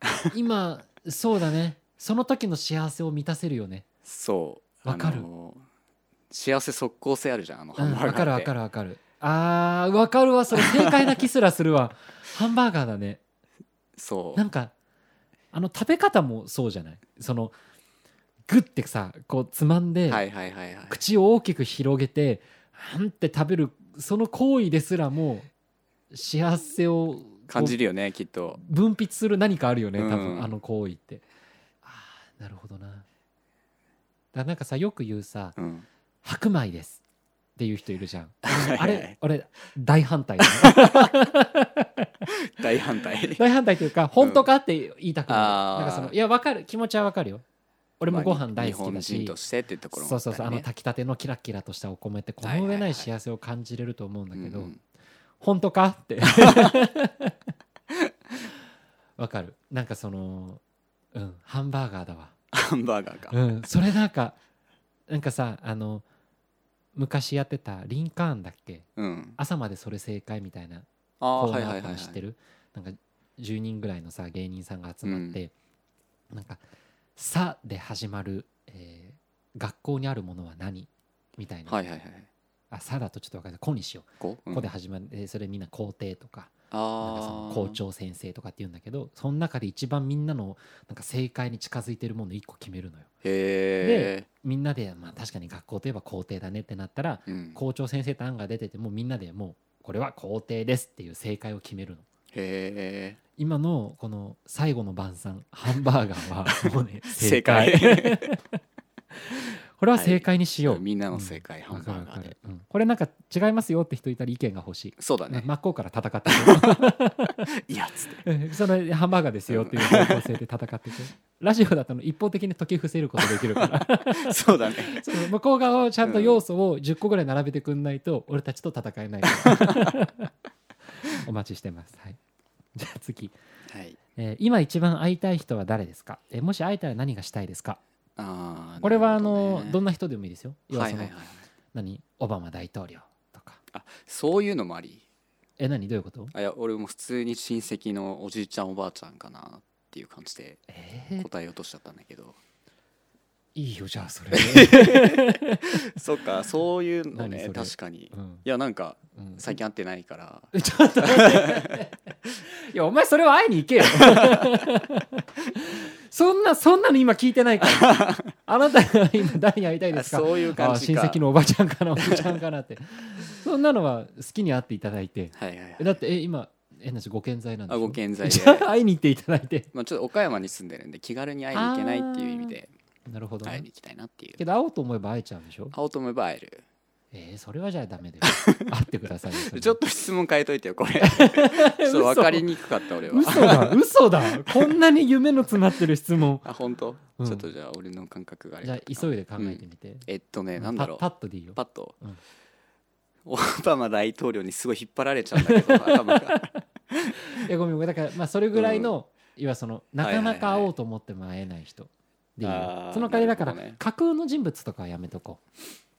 [laughs] 今そうだね。その時の幸せを満たせるよね。そう。わかる。幸せ即効性あるじゃんあのハンバーガーって。わかるわかるわかるあーわかるわそれ。正解な気すらするわ。[laughs] ハンバーガーだね。そう。なんかあの食べ方もそうじゃない？そのグッてさこうつまんで、はいはいはいはい。口を大きく広げてはんって食べるその行為ですらも幸せを感じるよねきっと。分泌する何かあるよね多分、うんあの行為って。ああなるほどな。だからなんかさよく言うさうん「白米です」っていう人いるじゃん。いあはい。れ俺大反対 [laughs] 大反対。大反対というか本当かって言いたくなる、なんかそのいやわかる。気持ちはわかるよ。俺もご飯大好きだし。人としてっていうところもそうそうそう。あの炊きたてのキラキラとしたお米ってこの上ない幸せを感じれると思うんだけど、本当かって。[laughs] わかる。なんかそのうんハンバーガーだわ。ハンバーガーか。うん。それなんかなんかさあの昔やってたリンカーンだっけ？うん。朝までそれ正解みたいなああコーナーはいはいはいはい。とか知ってるなんか10人ぐらいのさ芸人さんが集まって、なんか「さ」で始まる、えー学校にあるものは何？みたいな「はいはいはいあさ」だとちょっと分かんない「こ」にしよう。こ？う「こ」で始まる、えーそれみんな校庭とかなんかその校長先生とかって言うんだけどその中で一番みんなのなんか正解に近づいてるもの1個決めるのよ。へえみんなで、まあ、確かに学校といえば校庭だねってなったらうん校長先生と案が出ててもみんなでもうこれは校庭ですっていう正解を決めるの。へえ今のこの最後の晩餐ハンバーガーはもうね正解これは正解にしよう、みんなの正解、ハわンバーガーでうん。これなんか違いますよって人いたら意見が欲しい、そうだね。真っ向から戦って [laughs] いやつって。そのハンバーガーですよっていう方向性で戦っててラジオだと一方的に解き伏せることできるから。[laughs] そうだね。その向こう側をちゃんと要素を10個ぐらい並べてくんないと俺たちと戦えないから。[laughs] お待ちしてます、はい、じゃあ次、はい。えー今一番会いたい人は誰ですか、えーもし会えたら何がしたいですか？あーこれはあのどねどんな人でもいいですよ。要はその、はいはいはい何？オバマ大統領とか。あそういうのもあり？え何？どういうこと？あいや俺も普通に親戚のおじいちゃんおばあちゃんかなっていう感じでえー？答えようとしちゃったんだけど。いいよじゃあそれ、[laughs] そっかそういうのね確かに。いうん。やなんかうん。最近会ってないから。ちょっと待って。いやお前それは会いに行けよ [laughs] そんなそんなの今聞いてないから。[laughs] あなたが今誰に会いたいですか？あそういうあ感じか。親戚のおばちゃんかなおじちゃんかなって。[laughs] そんなのは好きに会っていただいて。はいはいはい。えだってえ今変な話ご健在なんでしょ？あご健在で。会いに行っていただいて。まあちょっと岡山に住んでるんで気軽に会いに行けないっていう意味で。なるほど、ね。会いに行きたいなっていう。けど会おうと思えば会えちゃうんでしょ？会おうと思えば会えるえー、それはじゃあダメだよ。[laughs] 会ってくださいちょっと質問変えといてよこれ。ちょっと分かりにくかった俺は。嘘だ [laughs] 嘘だ。こんなに夢の詰まってる質問。あ本当、うん。ちょっとじゃあ俺の感覚があれ。じゃあ急いで考えてみて、えっとねなんだろう。パパッとでいいよ。パッと、うん。オバマ大統領にすごい引っ張られちゃうんだけど [laughs] 頭が。いやごめんごめんだからまあそれぐらいの、いわそのなかなかはいはいはい会おうと思っても会えない人でいいよ、あーその代わりだから、ね。架空の人物とかはやめとこ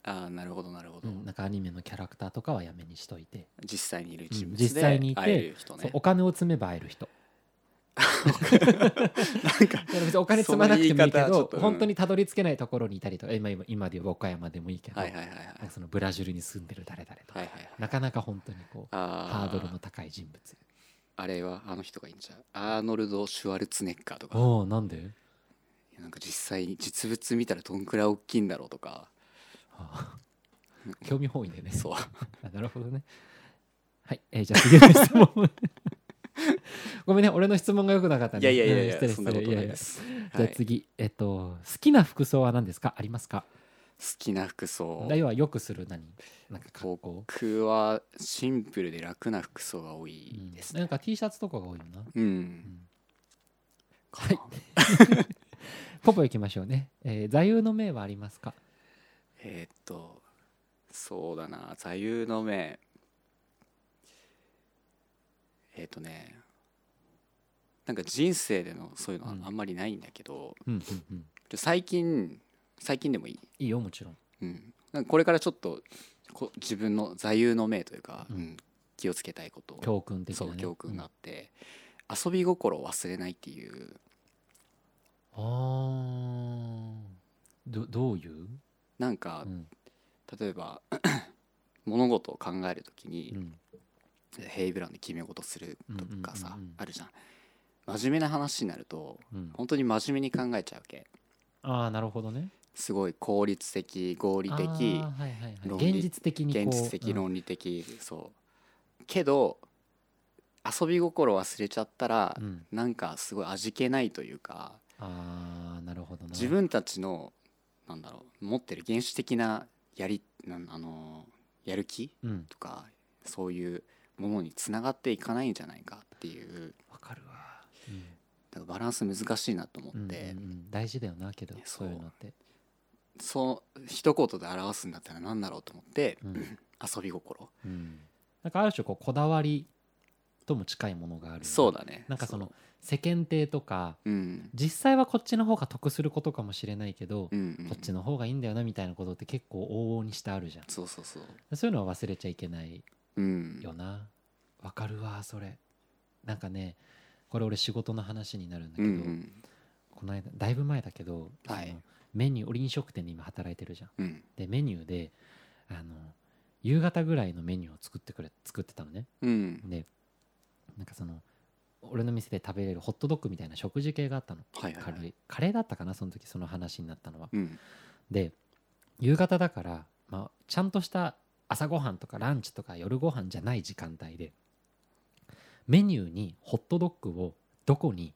ああなるほどなるほう、ど、うん、なんかアニメのキャラクターとかはやめにしといて、実際にいる人うん物実際にいてね。お金を積めば会える人。なんか別にお金積まなくてもいいけど本当にたどり着けないところにいたりとか今今今で言う岡山でもいいけど、はいはいはいはい。なんかそのブラジルに住んでる誰々とか、はいはいはいなかなか本当にこうあハードルのの高い人物。あれはあの人がいいんじゃんアーノルド・シュワルツェネッガーとか。なんで？なんか実際に実物見たらどんくらい大きいんだろうとか [laughs] 興味本位でね。そう。[laughs] あなるほどね。はい、えーじゃあ次の質問。[laughs] ごめんね、俺の質問が良くなかったね。いやいやいやいやうん失礼そんなこと失礼。ややないですじゃあ次、えっと、好きな服装は何ですか？ありますか？好きな服装。要はよくする何？なんか格好？僕はシンプルで楽な服装が多ういんですね。なんか T シャツとかが多いよな？うん、うんかな。ポポ行きましょうね。えー座右の銘はありますか？えーっとそうだな座右の銘。えーっとねなんか人生でのそういうのはうん。あんまりないんだけど、うんうんうん。最近最近でもいい、いいよ、もちろん。うん、なんかこれからちょっとこ自分の座右の銘というか、うん。うん気をつけたいこと。を教訓的な、ね。そう教訓があって、遊び心を忘れないっていう。うんあー。どどういう、なんかうん。例えば [coughs] 物事を考えるときうに、んヘイブラウンで決め事するとかさ、うんうんうんうん。あるじゃん。真面目な話になるとうん、本当に真面目に考えちゃうわけ。ああなるほどね。すごい効率的合理的はいはい現実的に現実的うん。論理的、そう。けど遊び心忘れちゃったら、うん。なんかすごい味気ないというかああなるほどな。自分たちのなんだろう。持ってる原始的なやりなんあのやる気うん。とかそういうものにつながっていかないんじゃないかっていう。わかるわ、だからバランス難しいなと思うんって、うんうんうん。大事だよなけどねそう。いうのって、そう一言で表すんだったら何だろうと思って、うん。[clears throat] 遊び心。うん、なんかある種こうこだわりとも近いものがある。よねそうだね。なんかその世間体とかそううん。実際はこっちの方が得することかもしれないけど、うんうん。こっちの方がいいんだよなみたいなことって結構往々にしてあるじゃん。そうそうそう。そういうのは忘れちゃいけないうん。よな。わかるわそれ。なんかねこれ俺仕事の話になるんだけど、うんうん。この間だいぶ前だけど、はい。メニュー俺飲食店で今働いてるじゃん。うん。でメニューであの夕方ぐらいのメニューを作ってくれ作ってたのね。うん。でなんかその俺の店で食べれるホットドッグみたいな食事系があったの。はいはいはい。カレー。カレーだったかなその時その話になったのは。うん。で夕方だから、まあ、ちゃんとした朝ごはんとかランチとか夜ご飯じゃない時間帯でメニューにホットドッグをどこに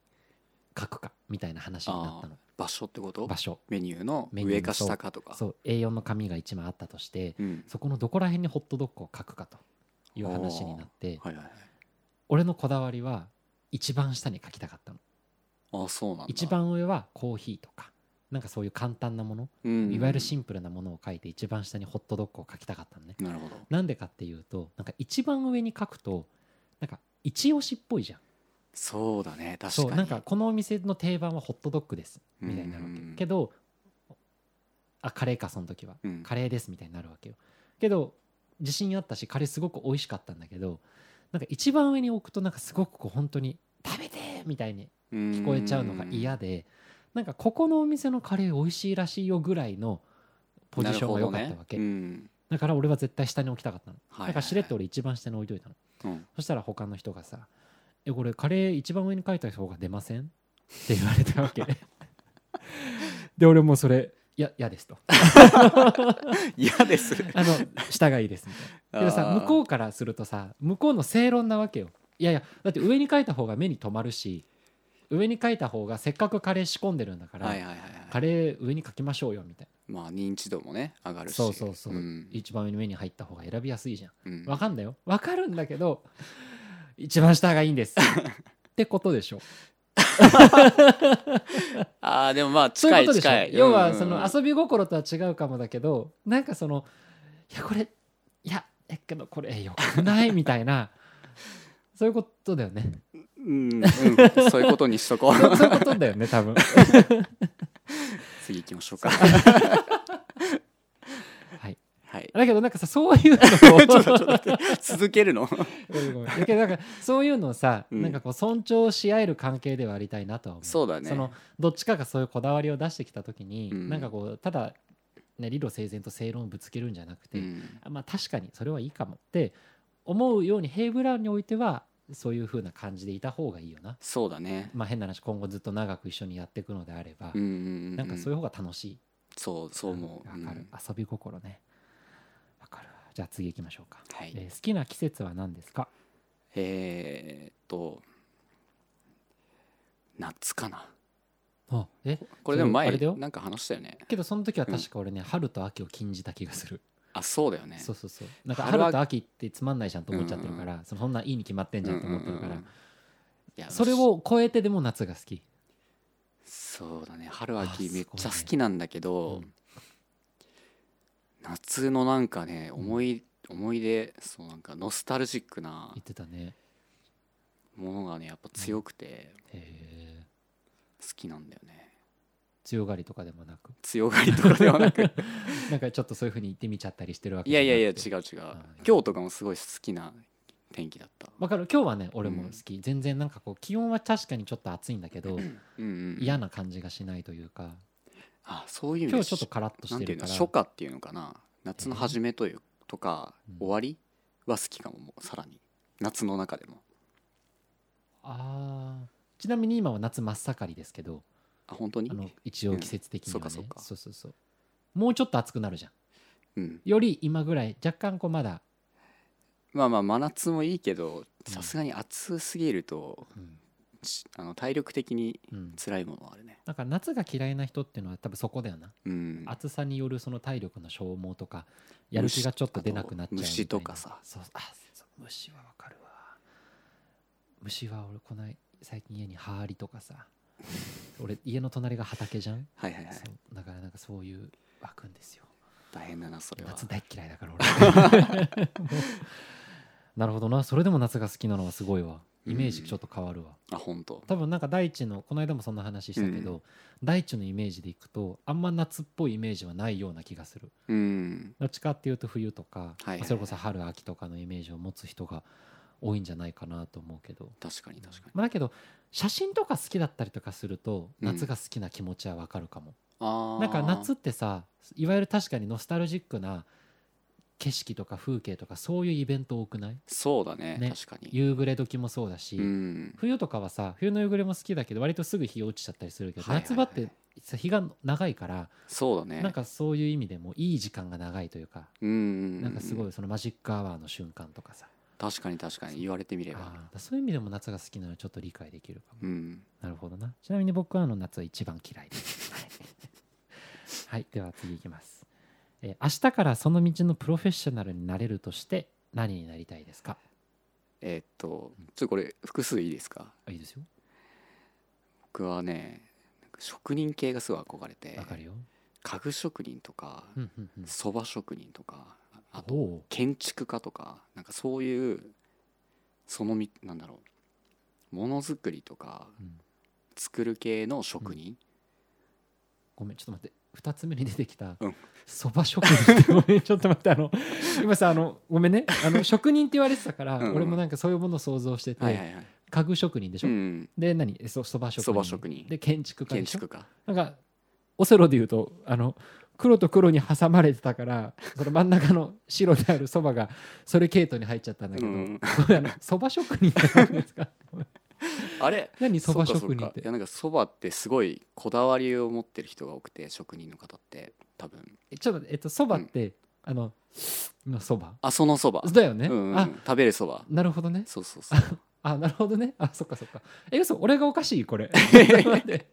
書くかみたいな話になったの。場所ってこと？場所。メニューのメニューの上か下かとか。そう A4 の紙が1枚あったとしてうん。そこのどこら辺にホットドッグを書くかという話になってはいはいはい俺のこだわりは一番下に書きたかったの。あそうなんだ。一番上はコーヒーとかなんかそういう簡単なものうんいわゆるシンプルなものを書いて一番下にホットドッグを書きたかったのね。なるほど。なんでかっていうとなんか一番上に書くとなんか一押しっぽいじゃん。そうだね確かに。そうなんかこのお店の定番はホットドッグですみたいになるわけ。うんけどあカレーかその時は。うん。カレーですみたいになるわけよ。けど自信あったしカレーすごく美味しかったんだけどなんか一番上に置くとなんかすごくこう本当に食べてみたいに聞聞こえちゃうのが嫌でなんかここのお店のカレー美味しいらしいよぐらいのポジションが良かったわけ、うん。だから俺は絶対下に置きたかったの、はいだからしれっと俺一番下に置いといたの。うん。そしたら他の人がさ「えこれカレー一番上に書いた方が出ません?」って言われたわけ。[laughs] で俺もそれ「いや嫌です」と。[laughs] 嫌です「あの下がいいです」みたいな。けどさ向こうからするとさ向こうの正論なわけよ。いやいやだって上に書いた方が目に留まるし上に書いた方がせっかくカレー仕込んでるんだから、はいはいはいはい。カレー上に書きましょうよみたいまあ認知度もね上がなるし。そうそうそう、ん。一番上に目に入った方が選びやすいじゃん。うん。わかんだよ。わかるんだけど一番下がいいんです。ってことでしょ [laughs] [laughs] あーでもまあ近い近い。要はその遊び心とは違うかもだけどなんかそのいやこれいやえけどこれよくないみたいな [laughs] そういうことだよね。うんうん。そういうことにしとこう。[laughs] そういうことだよね多分。次行きましょうかだけどなんかさそういうの [laughs] ちょっとちょっと続けるの？だけどなんかそういうのをさ、うん。なんかこう尊重し合える関係ではありたいなとは思う。そうだね。そのどっちかがそういうこだわりを出してきた時に、うん。なんかこうただ、ね、理路整然と正論をぶつけるんじゃなくて、うん。あまあ確かにそれはいいかもって思うようにヘイブラウンにおいてはそういう風な感じでいた方がいいよな。そうだね。まあ変な話今後ずっと長く一緒にやっていくのであれば、うんうんうん。なんかそういう方が楽しい。そうそう思う。わかる、うん遊び心ね。じゃあ次行きましょうか。はい。えー好きな季節は何ですか？えーっと夏かな。あえ？これでも前なんか話したよね。けどその時は確か俺ね、春と秋を禁じた気がする。あそうだよね。そうそうそう。なんか春と秋ってつまんないじゃんと思っちゃってるから、そのそんないいに決まってんじゃんと思ってるから、うんうんうんそれを超えてでも夏が好き。そうだね。春あ秋めっちゃ好きなんだけど、うん夏のなんかねうん。思い、思い出そうなんかノスタルジックな言ってたね。ものがねやっぱ強くてへえ。好きなんだよね。強がりとかでもなく。強がりとかではなく。[laughs] なんかちょっとそういうふうに言ってみちゃったりしてるわけいやいやいや違う。う違う。あ今日とかもすごい好きな天気だった。わかる。今日はね俺も好き、全然なんかこう気温は確かにちょっと暑いんだけど、うんうん。嫌な感じがしないというかあそういう今で日ちょっとカラッとなんていうのしてるから初夏っていうのかな。夏の初めというとか、うん。終わりは好きかももうさらに。夏の中でも。あー。ちなみに今は夏真っ盛りですけど。あ本当に？あの一応季節的にはね、うん。そうかそうか。そうそうそう。もうちょっと暑くなるじゃん。うん。より今ぐらい若干こうまだ、まあまあ真夏もいいけどうんさすがに暑すぎるとうん。ちあの体力的にうん、辛いものはあるね。なんか夏が嫌いな人っていうのは多分そこだよな、うん。暑さによるその体力の消耗とかやる気がちょっと出なくなっちゃうみたいな。虫とかさ。そうあそう虫はわかるわ。虫は俺こない最近家にハーリとかさ。俺家の隣が畑じゃん、はいはいはい。だからなんかそういう湧くんですよ。大変だなそれは。夏大っ嫌いだから俺。[laughs] [laughs] なるほどな。それでも夏が好きなのはすごいわイメージちょっと変わるわ、あ本当。多分なんか大地のこの間もそんな話したけど、う大地のイメージでいくとあんま夏っぽいイメージはないような気がする。うん。どっちかっていうと冬とか、はいはいまあそれこそ春秋とかのイメージを持つ人が多いんじゃないかなと思うけど、確かに確かに。まあ、だけど写真とか好きだったりとかするとうん。夏が好きな気持ちはわかるかも、あー。なんか夏ってさいわゆる確かにノスタルジックな景色とか風景とかそういうイベント多くない？そうだねね。確かに。夕暮れ時もそうだし、うん。冬とかはさ冬の夕暮れも好きだけど割とすぐ日落ちちゃったりするけど、はいはいはい。夏場ってさ日が長いから、そうだね。なんかそういう意味でもいい時間が長いというか、うんうんうんなんかすごいそのマジックアワーの瞬間とかさ、確かに確かに言われてみれば。そういう意味でも夏が好きなのはちょっと理解できるかも、うん。なるほどな。ちなみに僕はあの夏は一番嫌いです。はい。[laughs] では次いきます、えー明日からその道のプロフェッショナルになれるとして何になりたいですか？えーっとちょっとこれ複数いいですか？あいいですよ。僕はね職人系がすごい憧れてわかるよ。家具職人とかうんうんうん。そば職人とかあと建築家とかなんかそういうそのみなんだろうものづくりとかうん。作る系の職人、ごめんちょっと待って2つ目に出てきたうん。そば職人ってごめん [laughs] ちょっと待ってあの今さあのごめんね。あの職人って言われてたから俺もなんかそういうものを想像してて、家具職人でしょ、うんで何？えそそば職人。職人。で建築家でしょ？なんかオセロで言うとあの黒と黒に挟まれてたからその真ん中の白であるそばがそれ系統に入っちゃったんだけど、そば職人って何ですか？あれ？[laughs] 何そば職人っそうかそうか。いて？やなんかそばってすごいこだわりを持ってる人が多くて職人の方って多分。えちょっと待ってえっとそばって、あののそば？あそのそば。だよね、うんうん。あ食べるそば。なるほどね。そうそうそう。[laughs] あなるほどね。あそっかそっか。え嘘俺がおかしい？これ。待って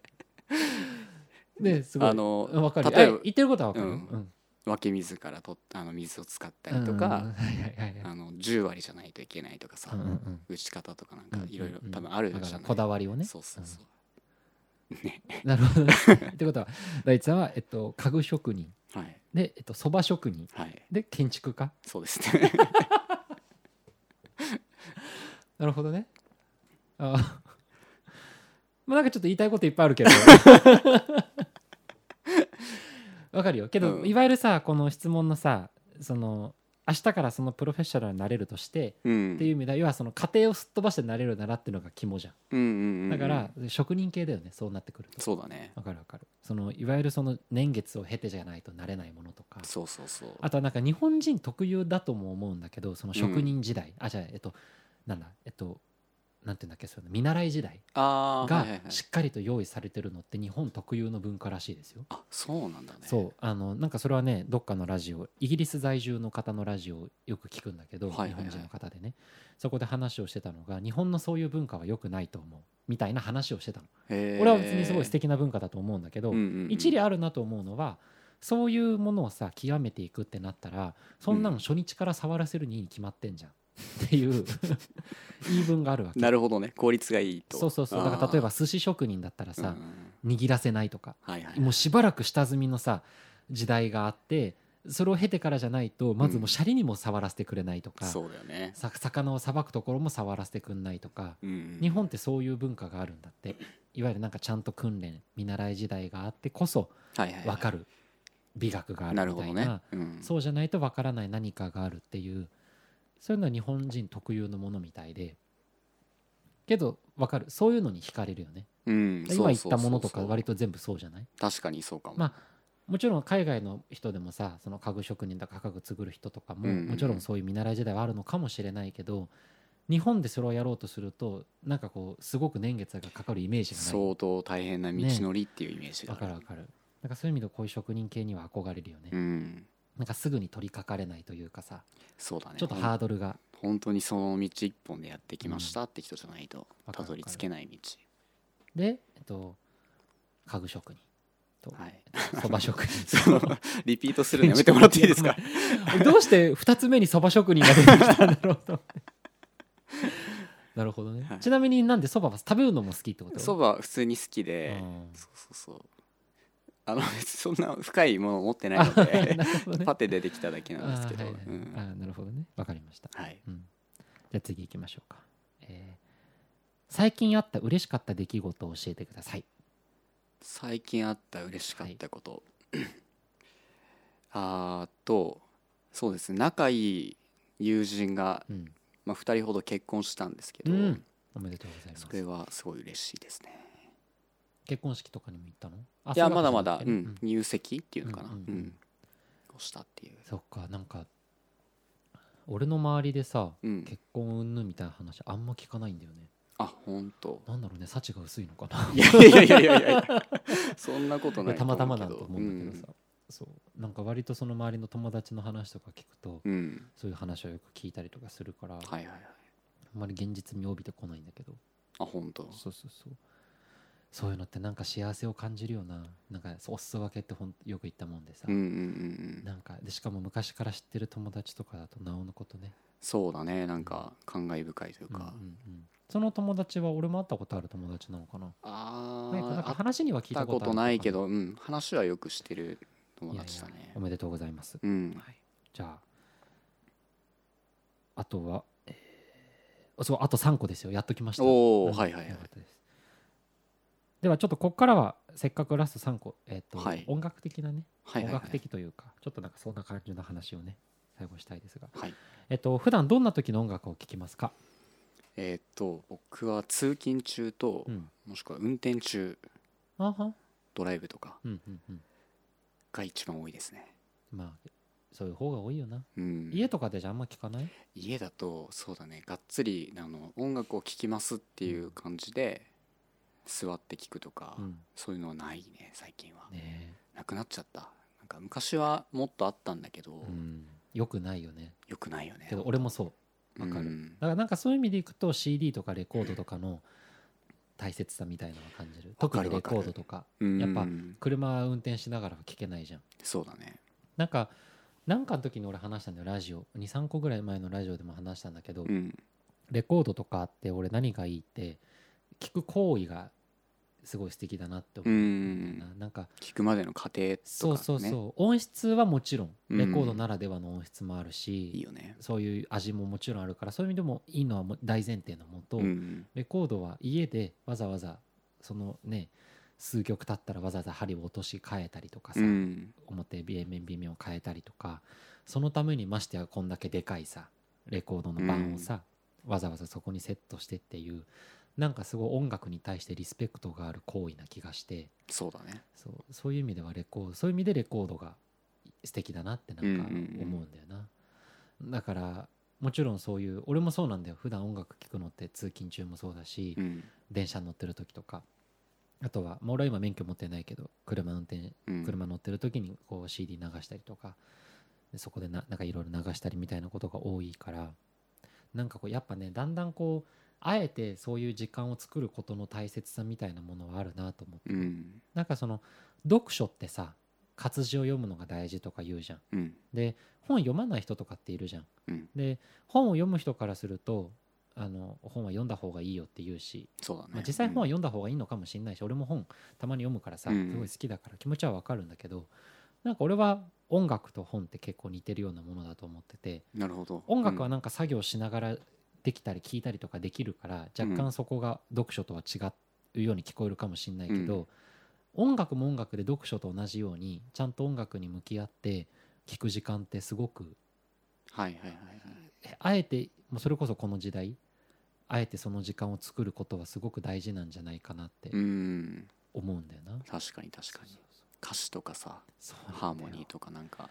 ねすごい。あのわかる。例えばえ言ってることはわかる？よ、うん。うん湧き水からとあの水を使ったうんうんうん。りとか、はいはいはいはい。あの10割じゃないといけないとかさ、うんうんうん。打ち方とかなんうんうんうん。かいろいろ多分あるじゃない、だからこだわりをね。そうそうそう、[laughs] ね。なるほどね。[laughs] ってことは大地さんは、えっと、家具職人。はい。で、えっと、そば職人。はい。で建築家。そうですね。[laughs] なるほどね。あまあなんかちょっと言いたいこといっぱいあるけどわかるよ。けど、うん。いわゆるさこの質問のさその明日からそのプロフェッショナルになれるとして、うん。っていう意味では要はその家庭をすっ飛ばしてなれるならっていうのが肝じゃんうんうんうんうん。だから、職人系だよね。そうなってくると。そうだね。わかるわかる。そのいわゆるその年月を経てじゃないとなれないものとか。そうそうそう。あとはなんか日本人特有だとも思うんだけどその職人時代、あじゃあえっとなんだえっとなんていうんだっけそういうの見習い時代がしっかりと用意されてるのって日本特有の文化らしいですよ。あそうなんだね。そう。あのなんかそれはねどっかのラジオイギリス在住の方のラジオをよく聞くんだけど、日本人の方でね。そこで話をしてたのが日本のそういう文化は良くないと思う。みたいな話をしてたの。俺は別にすごい素敵な文化だと思うんだけど、うんうんうん。一理あるなと思うのはそういうものをさ極めていくってなったらそんなの初日から触らせるに決まってんじゃんっていう [laughs] 言い分があるわけ。なるほどね。効率がいいと。そうそうそう。だから例えば寿司職人だったらさ握らせないとか。はいはいもうしばらく下積みのさ時代があってそれを経てからじゃないとまずもうシャリにも触らせてくれないとか、そうだよね。さ魚をさばくところも触らせてくんないとかうんうん日本ってそういう文化があるんだって。いわゆるなんかちゃんと訓練見習い時代があってこそ分かる美学があなるみたいな。ね。うん。そうじゃないと分からない何かがあるっていうそういうのは日本人特有のものみたいで。けど分かる。そういうのに惹かれるよね。うん今言ったものとか割と全部そうじゃない？確かにそうかも。まあもちろん海外の人でもさその家具職人とか家具作る人とかも、うんうんうん。もちろんそういう見習い時代はあるのかもしれないけど日本でそれをやろうとするとなんかこうすごく年月がかかるイメージがない。相当大変な道のりっていうイメージがわある。かるわかる。なんかそういう意味でこういう職人系には憧れるよね、うんなんかすぐに取り掛かれないというかさそうだね。ちょっとハードルが。本当にその道一本でやってきましたって人じゃないとたどり着けない道。で、えっと、家具職人とはい。そば職人。[laughs] そのリピートするのやめてもらっていいですか？俺 [laughs] どうして2つ目にそば職人が出てきたんだろうとなるほどね、はい。ちなみになんでそばは食べるのも好きってこと？そば普通に好きでうん。そうそうそうあのそんな深いものを持ってないのあで [laughs] ね。パテ出てきただけなんですけど。あーはい。はいうん。あーなるほどね。わかりました、はい。うん、じゃあ次行きましょうか、えー最近あった嬉しかった出来事を教えてください。最近あった嬉しかったこと、[clears throat] あーとそうですね。仲いい友人が、うん、まあ、2人ほど結婚したんですけど、うん。おめでとうございます。それはすごい嬉しいですね結婚式とかにも行ったの？あいやまだまだ、うん、入籍っていうのかな、ううんん。うん。をしたっていう、そっかなんか俺の周りでさうん、結婚云々みたいな話あんま聞かないんだよね。あ本当なんだろうね幸が薄いのかな？いやいやいやいやいや。[laughs] そんなことないたまたまと思うけど。なんと思うんだけどさ、そう。なんか割とその周りの友達の話とか聞くとうん、うんそういう話をよく聞いたりとかするから、はいはいはい。あんまり現実味を帯びてこないんだけど。あ本当そうそうそうそういうのってなんか幸せを感じるよななんかお裾分けってほんよく言ったもんでさ、うんうんうんうん。なんかでしかも昔から知ってる友達とかだとなおのことね。そうだねなんか感慨深いというか、うんうんうん。その友達は俺も会ったことある友達なのかな。あなんかなんかあ話には聞いたたこことあるとないけど、うん、話はよくしてる友いやいや達だねおめでとうございます、うん。はい、じゃああとは、えーそうあと3個ですよ。やっときました。おーうん。はいはいはい。よかったですではちょっとここからはせっかくラスト3個、えーとはい。音楽的なね、はいはいはい。音楽的というかちょっとなんかそんな感じの話をね最後したいですが、はい。えっと普段どんな時の音楽を聴きますか、えーっと僕は通勤中と、うん、もしくは運転中ドライブとかが一番多いですね、まあそういう方が多いよな、うん、家とかでじゃあんま聞かない？家だとそうだね。がっつりあの音楽を聴きますっていう感じで座って聴くとか、うん。そういうのはないね最近は、ね。なくなっちゃった。なんか昔はもっとあったんだけど、え、うん、よくないよね。よくないよね。けど俺もそう。わかる。うん。だからなんかそういう意味でいくと CD とかレコードとかの大切さみたいなのを感じる。特にレコードとか。うん。やっぱ車運転しながらは聴けないじゃん。そうだね。なんかなんかの時に俺話したんだよラジオ。23個ぐらい前のラジオでも話したんだけど、うん。レコードとかって俺何がいいって聞く行為がすごい素敵だなって思う。ん。だよななんか聞くまでの過程とか、ね、そうそうそう。音質はもちろんうん。レコードならではの音質もあるし、いいよね。そういう味ももちろんあるからそういう意味でもいいのは大前提のもと、うん。レコードは家でわざわざそのね数曲経ったらわざわざ針を落とし替えたりとかさ、うん。表 B 面 B 面を変えたりとかそのためにましてやこんだけでかいさレコードの盤をさ、わざわざそこにセットしてっていうなんかすごい音楽に対してリスペクトがある行為な気がして。そうだね。そうそういう意味ではレコードそういう意味でレコードが素敵だなってなんか思うんだよな、だからもちろんそういう俺もそうなんだよ。普段音楽聴くのって通勤中もそうだし、うん。電車に乗ってる時とか。あとは、まあ、俺は今免許持ってないけど車運転うん。車乗ってる時にこう CD 流したりとか。でそこでななんかいろいろ流したりみたいなことが多いからなんかこうやっぱねだんだんこうあえてそういう時間を作ることの大切さみたいなものはあるなと思って、うん。なんかその読書ってさ活字を読むのが大事とか言うじゃん。うん。で本読まない人とかっているじゃん。うん。で本を読む人からするとあの本は読んだ方がいいよって言うしそうだね、まあ、実際本は読んだ方がいいのかもしれないし、俺も本たまに読むからさうん。すごい好きだから気持ちはわかるんだけどなんか俺は音楽と本って結構似てるようなものだと思ってて。なるほど。音楽はなんか作業しながらできたり聞いたりとかできるから若干そこが読書とは違うように聞こえるかもしれないけど、音楽も音楽で読書と同じようにちゃんと音楽に向き合って聞く時間ってすごくはいはいはいはい。えあえてもうそれこそこの時代あえてその時間を作ることはすごく大事なんじゃないかなってうん。思うんだよな。確かに確かに。歌詞とかさハーモニーとかなんか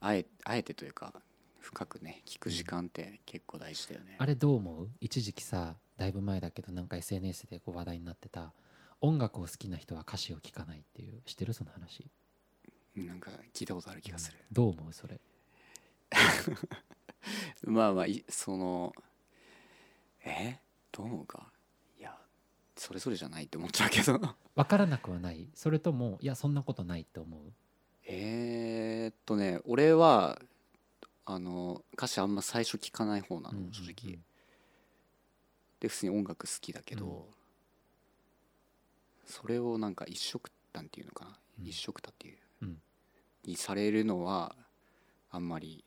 あえあえてというか深くね聞く時間って結構大事だよね、あれどう思う？一時期さだいぶ前だけどなんか SNS でこう話題になってた音楽を好きな人は歌詞を聴かないっていう知ってるその話？なんか聞いたことある気がする、どう思う？それ。[laughs] まあまあいそのえ？どう思うか？いやそれぞれじゃないって思っちゃうけど。[laughs] 分からなくはない。それともいやそんなことないって思う？えーっとね俺はあの歌詞あんま最初聞かない方なの、うんうんうん。正直。で普通に音楽好きだけど、うん。それをなんか一色単っていうのかな、うん。一色単っていう、うんにされるのはあんまり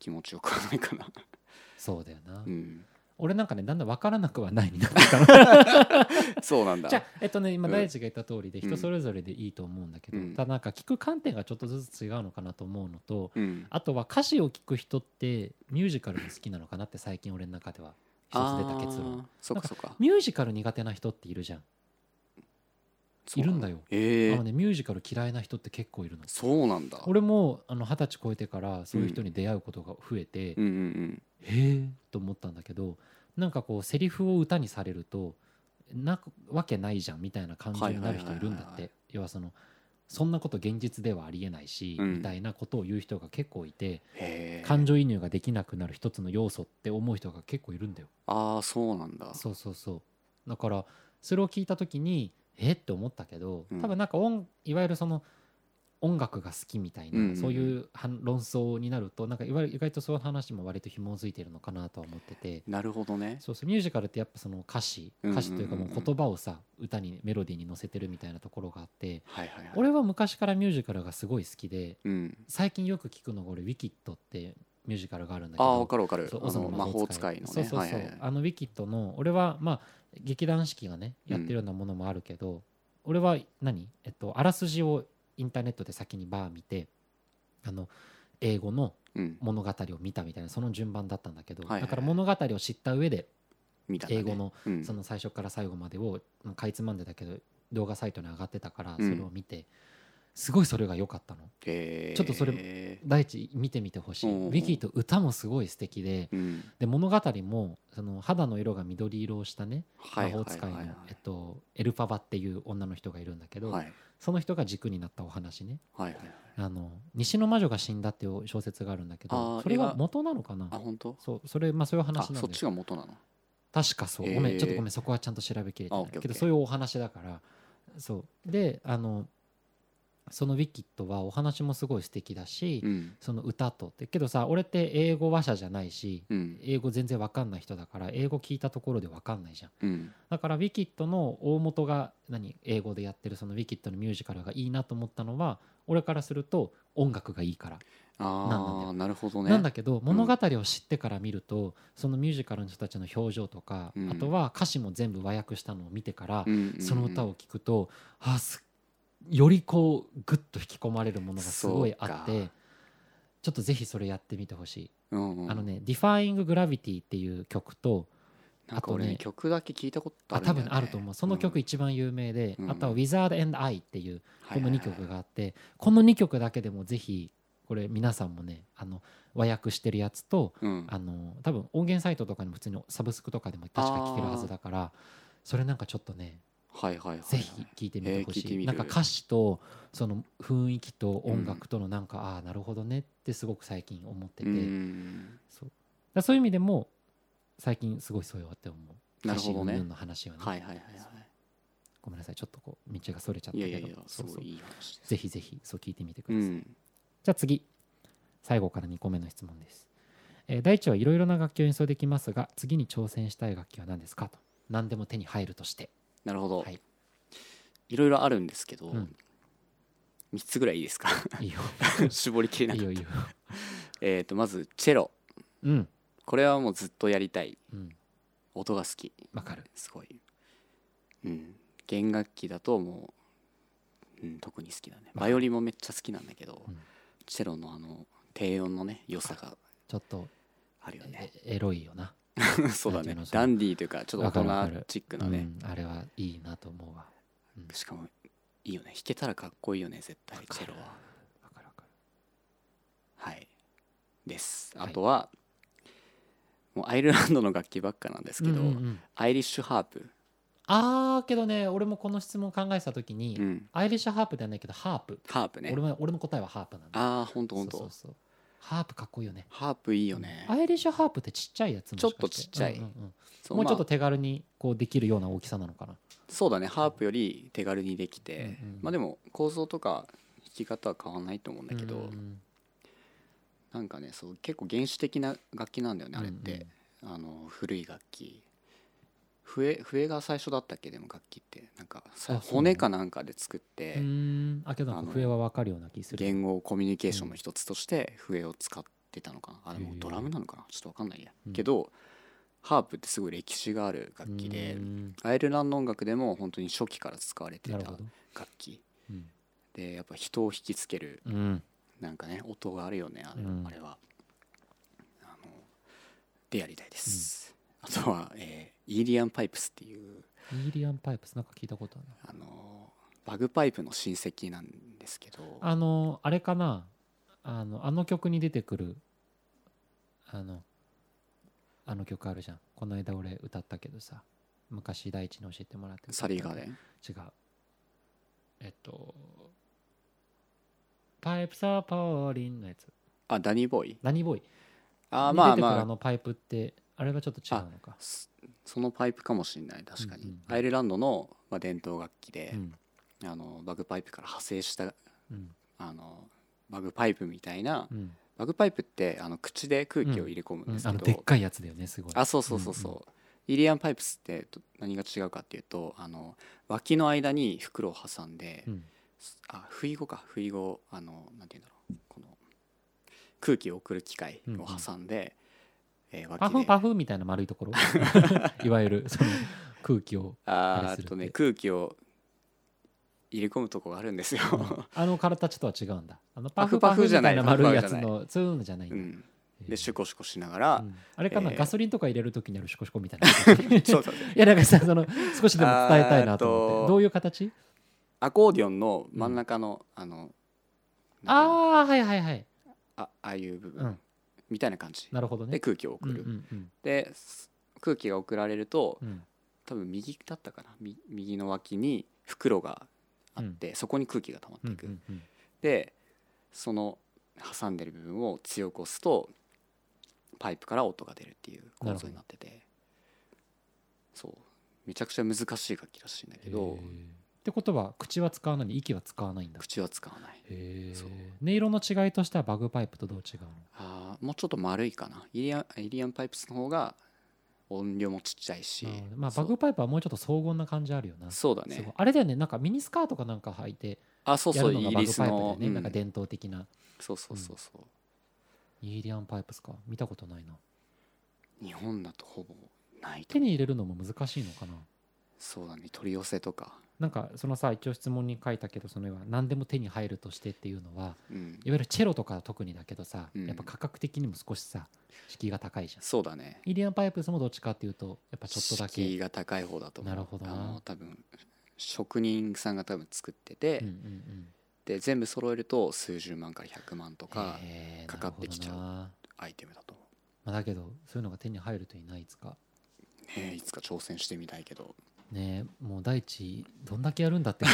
気持ちよくはないかな。そうだよな、うん俺なんかねだんだん分からなくはないになってきたの。[laughs] そうなんだ。じゃあえっとね今うん。大地が言った通りでうん。人それぞれでいいと思うんだけど、うん。ただなんか聞く観点がちょっとずつ違うのかなと思うのとうん。あとは歌詞を聞く人ってミュージカルも好きなのかなって最近俺の中では一つ出た結論。そっかそっか。ミュージカル苦手な人っているじゃん。いるんだよ。ええあのねミュージカル嫌いな人って結構いるの。そうなんだ。俺もあの二十歳超えてからそういう人に出会うことが増えて、うんうんへえと思ったんだけどなんかこうセリフを歌にされるとなわけないじゃんみたいな感情になる人いるんだって。要はそのそんなこと現実ではありえないし、うん。みたいなことを言う人が結構いてへえ感情移入ができなくなる一つの要素って思う人が結構いるんだよ。ああそうなんだ。そうそうそう。だからそれを聞いた時にえ？って思ったけどうん。多分なんか音いわゆるその音楽が好きみたいな、うんうんうん。そういう反論争になるとなんかいわゆる意外とそういう話も割と紐づいてるのかなとは思ってて。なるほどね。そうそうミュージカルってやっぱその歌詞うんうんうんうん。歌詞というかもう言葉をさ歌にメロディーに乗せてるみたいなところがあってはいはいはい。俺は昔からミュージカルがすごい好きでうん。最近よく聞くのが俺「ウィキッド」ってミュージカルがあるんだけああどわかるわかる。そうあの魔法使いのね。そうそうそう、はいはいはい。あのウィキッドの俺はまあ劇団四季がねやってるようなものもあるけど、俺は何？えっとあらすじをインターネットで先にバー見てあの英語のうん。物語を見たみたいなその順番だったんだけど、だから物語を知った上で英語のうん。その最初から最後までをまあかいつまんでだけど動画サイトに上がってたからそうん。れを見て、すごいそれが良かったの。へー。ちょっとそれ第一見てみてほしい。うんうんウィキと歌もすごい素敵で、うん。で物語もその肌の色が緑色をしたね魔法使いのえっとエルファバっていう女の人がいるんだけど、はい。その人が軸になったお話ね。はいはいあの西の魔女が死んだっていう小説があるんだけどそれが映画元なのかな？あ本当？そうそれまあそういうあ話なんそっちですが元なの？確かそう。へーごめんちょっとごめんそこはちゃんと調べきれてないけどそういうお話だからそう。であのそのウィキッドはお話もすごい素敵だし、うん。その歌とって。けどさ俺って英語話者じゃないしうん。英語全然わかんない人だから英語聞いたところでわかんないじゃん。うん。だからウィキッドの大元が何英語でやってるそのウィキッドのミュージカルがいいなと思ったのは俺からすると音楽がいいから、なんなるほどね。なんだけど物語を知ってから見るとそのミュージカルの人たちの表情とか、うん。あとは歌詞も全部和訳したのを見てから、うんうんうん。その歌を聴くとあすよりこうグッと引き込まれるものがすごいあってちょっとぜひそれやってみてほしい、うんうん。あのね「Defying Gravity」っていう曲とあとね曲だけ聞いたことあるね。分あると思う。その曲一番有名で、うん。あとは「Wizard and I」っていうこの2はいはい。はい曲があってこの2曲だけでもぜひこれ皆さんもねあの和訳してるやつとうん。あの多分音源サイトとかにも普通にサブスクとかでも確か聴けるはずだからそれなんかちょっとねはいはいはい。はいぜひ聴いてみてほしい、えー聞いなんか歌詞とその雰囲気と音楽とのなんか、ああなるほどねってすごく最近思ってて、うん。そう。だそういう意味でも最近すごいそうよって思う。なるほどね。の話はね、はいはいはいはごめんなさいちょっとこう道がそれちゃったけど。そうそう。ごいいい話ぜひぜひそう聞いてみてください、うん。じゃあ次。最後から2個目の質問です、えー第一はいろいろな楽器を演奏できますが次に挑戦したい楽器は何ですかと。何でも手に入るとしてなるほど。はい。いろいろあるんですけどうん。3つぐらいいいですか？いいよ。[laughs] 絞りきれないかった。いよいいよ。えっとまずチェロ。うん。これはもうずっとやりたい。うん。音が好き。わかる。すごい。うん。弦楽器だともう、うん、特に好きだね。バイオリンもめっちゃ好きなんだけど、うん。チェロのあの低音のね良さがちょっとあるよね。えエロいよな [laughs] そうだね。ダンディーというかちょっと大人チックなね、うんあれはいいなと思うわ。しかもいいよね。弾けたらかっこいいよね絶対チェロは。わかるわかる。はい。です。はい。あとは、もうアイルランドの楽器ばっかなんですけど、うんうんうん。アイリッシュハープ、あーけどね俺もこの質問考えてた時に、うん、アイリッシュハープではないけどハープ、ハープね。俺も俺の答えはハープなんだああほんとほんと。そうそうそうハープかっこいいよね。ハープいいよね、アイリッシュハープってちっちゃいやつちょっとちっちゃい。うんうんうん。もうちょっとま手軽にこうできるような大きさなのかな。あそうだね。ハープより手軽にできて、うんうん。まあでも構造とか弾き方は変わらないと思うんだけど、うんうんなんかねそう結構原始的な楽器なんだよねあれって、うん。あの古い楽器笛笛が最初だったっけ？でも楽器って。なんか骨かなんかで作って、あけど笛はわかるような気する。言語コミュニケーションの一つとして笛を使ってたのかな？あでもドラムなのかな？ちょっと分かんないや、うん。けどハープってすごい歴史がある楽器でアイルランド音楽でも本当に初期から使われてた楽器。うん。でやっぱ人を引きつけるうん。なんかね音があるよねあれ,、うん。あれは。あのでやりたいです、あとは、えーイーリアンパイプスっていうイーリアンパイプスなんか聞いたことあるな。あのバグパイプの親戚なんですけど。あのあれかな？あのあの曲に出てくるあのあの曲あるじゃん。この間俺歌ったけどさ昔第一に教えてもらってサリーガーデン？違う。えっとパイプサーパーリンのやつ。あダニーボーイ？何ボーイ。あーに出てくるまあまああのパイプってあれがちょっと違うのかそそのパイプかもしれない確かに、うんうんアイルランドの、まあ、伝統楽器でう、ん。あのバグパイプから派生したうん。あのバグパイプみたいな、うん。バグパイプってあの口で空気を入れ込むんうん。ですけど、でっかいやつだよねすごい。あそうそうそうそう、イリアンパイプスってど何が違うかっていうとあの脇の間に袋を挟んで、うん。あ不意語か。不意語あのなんて言うんだろう。この空気を送る機械を挟んで、えーパフパフみたいな丸いところ？[laughs] いわゆるその空気をああとね空気を入れ込むとこがあるんですよ、あの形とは違うんだ。あのパパフフパフじゃない。丸いやつのそうい。うのじゃないんだ。うん、でシュコシュコしながら、うん。あれかな、えー。ガソリンとか入れるときにあるシコシコみたいな。形 [laughs] そうそういやなんかさその少しでも伝えたいなと思って。どういう形？アコーディオンの真ん中の、あのなんていうの？ああはいはいはい。あああいう部分、うんみたいな感じ。なるほどね。で空気を送うんる、うんうん。です空気が送られるとうん。多分右だったかな。み右の脇に袋があって、そこに空気が溜まってうんいく、うんうんでその挟んでる部分を強く押すとパイプから音が出るっていう構造になってて。そう。めちゃくちゃ難しい楽器らしいんだけどへーってことは口は使わない息は使わないんだ。口は使わない。へー。そう。音色の違いとしてはバグパイプとどう違うの？あーもうちょっと丸いかな。イリアンイリアンパイプスの方が音量もちっちゃいし。まあバグパイプはもうちょっと荘厳な感じあるよな。そうだね。あれだよねなんかミニスカートかなんか履いてあそうやそうイギリスるのがバグパイプだよの、うんねなんか伝統的な。そうそうそうそう、イーリアンパイプスか？見たことないな。日本だとほぼないと手に入れるのも難しいのかな？そうだね。取り寄せとか、なんかそのさ一応質問に書いたけどその何でも手に入るとしてっていうのはうん。いわゆるチェロとかは特にだけどさ、うん。やっぱ価格的にも少しさ敷居が高いじゃん。そうだね。イリアンパイプスもどっちかっていうとやっぱちょっとだけ。敷居が高い方だと思う。なるほどな。多分職人さんが多分作ってて、うんうんうん。で全部揃えると数十万から100万とかかかってきちゃうアイテムだと。思まあ、だけどそういうのが手に入るといないいつか。う、ねえいつか挑戦してみたいけどねえもう大地どんだけやるんだって [laughs]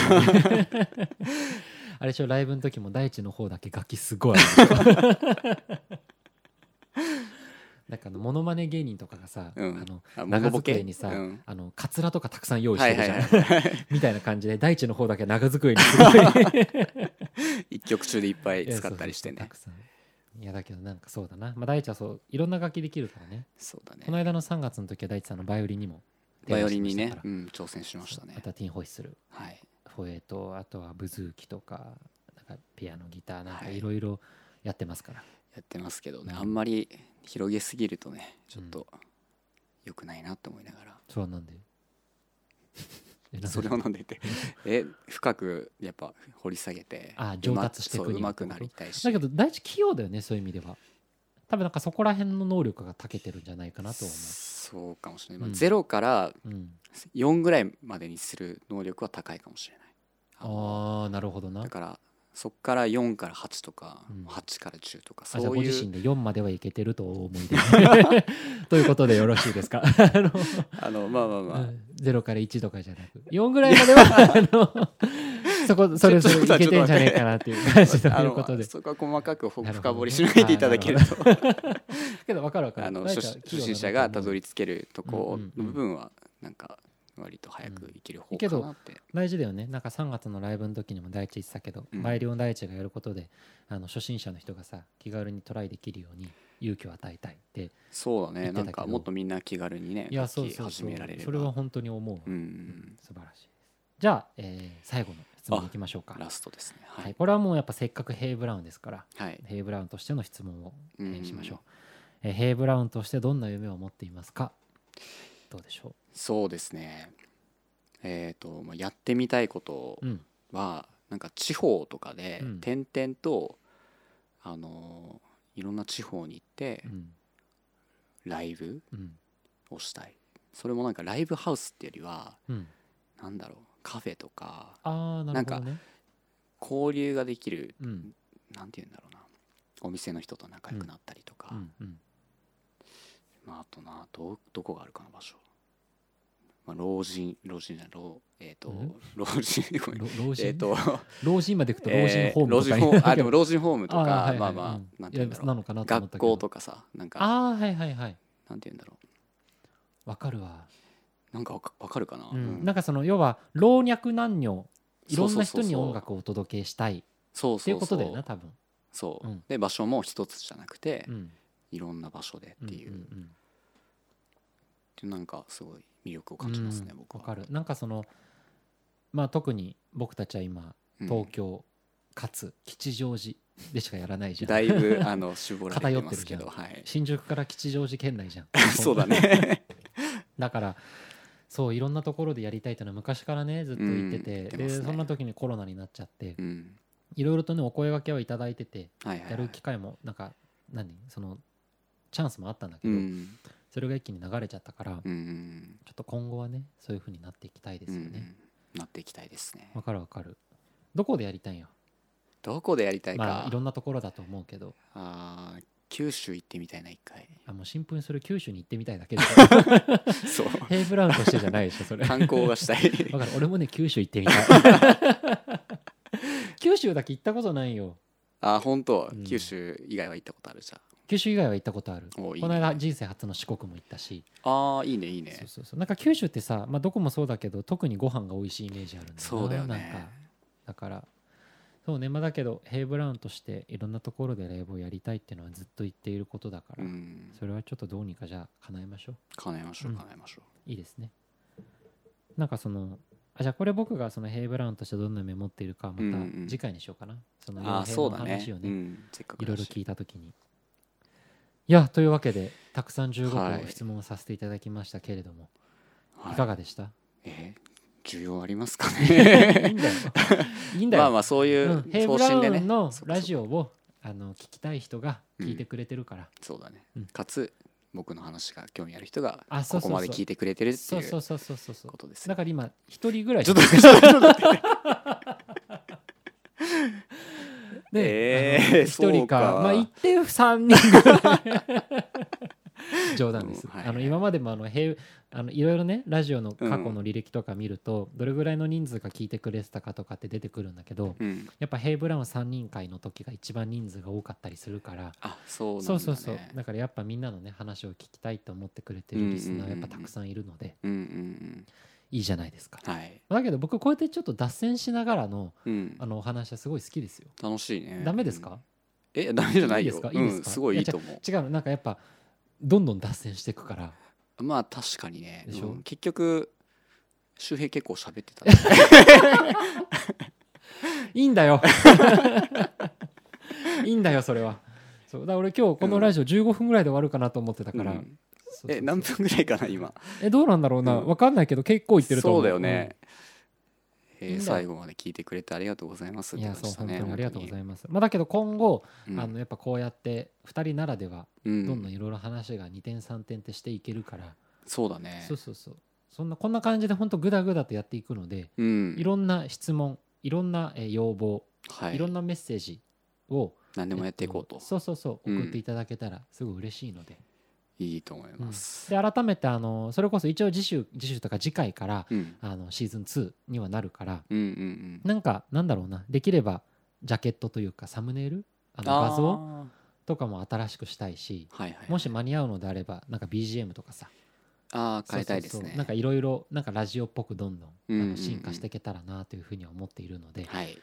あれでしょライブの時も大地の方だけ楽器すごい [laughs] なんかあのモノマネ芸人とかがさ、うん。あの長ノボケ？机にさ、うん。あのカツラとかたくさん用意しはいてるじゃん、はいはいみたいな感じで大地の方だけ長机にすごい。[laughs] 一曲中でいっぱい使ったりしてね。いやだけどなんかそうだな、まあ、大地はそういろんな楽器できるからね。そうだね。この間の3月の時は大地さんのバイオリンにもバイオリンにねうん、挑戦しましたね。あとはティンホイッスル。はい。フォエとあとはブズーキとかなんかピアノギターなんかはい。いろいろやってますから、やってますけどね、うん。あんまり広げすぎるとねちょっと良くないなって思いながら、そうなんで。[laughs] えなんで？それを飲んでて。[laughs] え深くやっぱ掘り下げてあ上達していくうまくなりたいし。だけど大地器用だよねそういう意味では多分なんかそこら辺の能力が長けてるんじゃないかなと思そうかもしれない、まあうんゼロからう、うん、4ぐらいまでにする能力は高いかもしれない。ああなるほどな。だからそっから4から8とか、うん。8から10とかあじゃあそういうご自身で4まではいけてるとお思いで [laughs] ということでよろしいですか？[laughs] あのあのまあまあまあ、うん。0から1とかじゃなく。4ぐらいまでは [laughs] あのそこそれそれいけてんじゃねえかなっていう感じということで。そこは細かく深掘りしないでいただけると。[laughs] けど分かる分かる。あの大初心者がたどり着けるとこの部分はなんか割と早くいける方けどかなって、大事だよね。なんか3月のライブの時にも大地言ってたけど、うん。バイオリン大地がやることであの初心者の人がさ気軽にトライできるように勇気を与えたいってそうだね。なんかもっとみんな気軽にねいやそうそうそう。始められは本当に思う。わ、うん素晴らしいじゃあ、えー最後の質問いきましょうか。ラストですね。は、はいいこれはもうやっぱせっかくヘイ・ブラウンですからはい。ヘイ・ブラウンとしての質問を、えーうんしましょう、えーヘイ・ブラウンとしてどんな夢を持っていますか？どうでしょそうですね。えっ、とまあやってみたいことううん。はなんか地方とかでうん。点々と、あのいろんな地方に行ってうん。ライブうん。をしたい。それもなんかライブハウスっていうよりはうん。なんだろうカフェとかああなるほどね。交流ができるうん。なんて言うんだろうな。お店の人と仲良くなったりとか、うんうん。まあ、あとなどどこがあるかな場所、まあ、老人老人じゃない老えっ、とん？老人ごめん。ろ老人、えっ、と老人まで行くと老人ホームとか。えー老人あでも老人ホームとかはいはいまあまあ、うん。なんて言うんだろう。学校とかさなんか。ああはいはいはい。なんて言うんだろわかるわなんかわかるかな、うん。うん。なんかその要は老若男女いろんな人に音楽をお届けしたい。そうっていそうことだよな多分。そう、うん。で場所も一つじゃなくて、うん。いろんな場所でっていう,、んんなんかすごい魅力を感じますね、うん。僕は。わかる。なんかそのまあ特に僕たちは今うん。東京かつ吉祥寺でしかやらないじゃん。だいぶ [laughs] あの絞られて偏っますけどはい。新宿から吉祥寺県内じゃん。[laughs] そうだね。[laughs] だからそういろんなところでやりたいっていうのは昔からねずっと言ってて、うんてね。でそんな時にコロナになっちゃってうん。いろいろとねお声掛けはいただいててはいはい、はい、やる機会もなんか何？そのチャンスもあったんだけど、うん。それが一気に流れちゃったから、ちょっと今後はねそういう風になっていきたいですよね。うん。なっていきたいですね。わ、かるわかる。どこでやりたいんよ？どこでやりたいか、まあいろんなところだと思うけど。あー九州行ってみたいな一回。あもう新聞する九州に行ってみたいだけで。[laughs] そう。ヘイブラウンとしてじゃないでしょそれ。わ観光がしたい。かる。俺もね九州行ってみたい。[laughs] 九州だけ行ったことないよ。あ本当、うん。九州以外は行ったことある？じゃん九州以外は行ったことある。おいいね。この間人生初の四国も行ったし。ああいいねいいね。そうそうそう。なんか九州ってさ、まあ、どこもそうだけど特にご飯が美味しいイメージあるんだそうだよなんかねだからそうね。まあだけどヘイブラウンとしていろんなところでライブをやりたいっていうのはずっと言っていることだから、うん。それはちょっとどうにかじゃあ叶えましょう。叶えましょううん。叶えましょいいですね。なんかそのあじゃあこれ僕がそのヘイブラウンとしてどんなメモっているかはまうんうん。た次回にしようかな、そのうああ傭兵のそうだね。話をねうん、いろいろ聞いた時にいやというわけでたくさん15はい。個質問をさせていただきましたけれども、はい。い、かがでした？えー需要ありますかいいねんだよ。いいんだよ、まあまあそういううん、ヘイブラ方針でねウンのラジオをあの聞きたい人が聞いてくれてるから、そうだね、うん。かつ僕の話が興味ある人がここまで聞いてくれてるっていうそうそうそうそうそう。ことですね。だから今一人ぐらい。ちょっと待ってちょっと待って。で、[laughs] えー人か。まあ一定三人。ぐらい冗談です、あの今までもあの平あのいろいろねラジオの過去の履歴とか見ると、どれぐらいの人数が聞いてくれてたかとかって出てくるんだけど、うん。やっぱヘイブラウン3人会の時が一番人数が多かったりするからあそうそうそうそう。だからやっぱみんなのね話を聞きたいと思ってくれてるリスナーやっぱたくさんいるのでいいじゃないですか。うんはい、だけど僕こうやってちょっと脱線しながらのうん。あ、のお話はすごい好きですよ。楽しいね。ダメですか？えダメじゃないよ。いいですか？いいですか？うん、すごいいいと思う。違うのなんかやっぱどんどん脱線していくから。まあ確かにね。でしょ？うん。結局周平結構喋ってたね。[laughs] いいんだよ。[laughs] いいんだよそれは。そう。だから俺今日このラジオ15分ぐらいで終わるかなと思ってたから、うん。そうそうそう。え何分ぐらいかな今？えどうなんだろうな、うん。わかんないけど結構言ってると思そううだよね、えー最後まで聞いてくれてありがとうございますうんいやそう本当にありがとうございいます。まあだけど今後、まあのやっぱこうやって2人ならではどどんどんいろいろ話が2点3点ってしていけるから、そうだね。そうそうそう。そんなこんな感じで本当グダグダとやっていくので、うん。いろんな質問いろんなえー要望、はい。い、ろんなメッセージを何でもやっていこうと。えっそうそうそううん。送っていただけたらすごい嬉しいので,、いいと思いうん。ますで改めてあのそれこそ一応次週次週とか次回からうん。あのシーズン2にはなるからうんうんうん。なんかなんだろうな。できればジャケットというかサムネイルあの画像あとかも新しくしたいしーはいはい。もし間に合うのであればなんか BGM とかさ。ああ変えたいですね。なんかいろいろなんかラジオっぽくどんどんうん進化していけたらなというふうには思っているので、はい。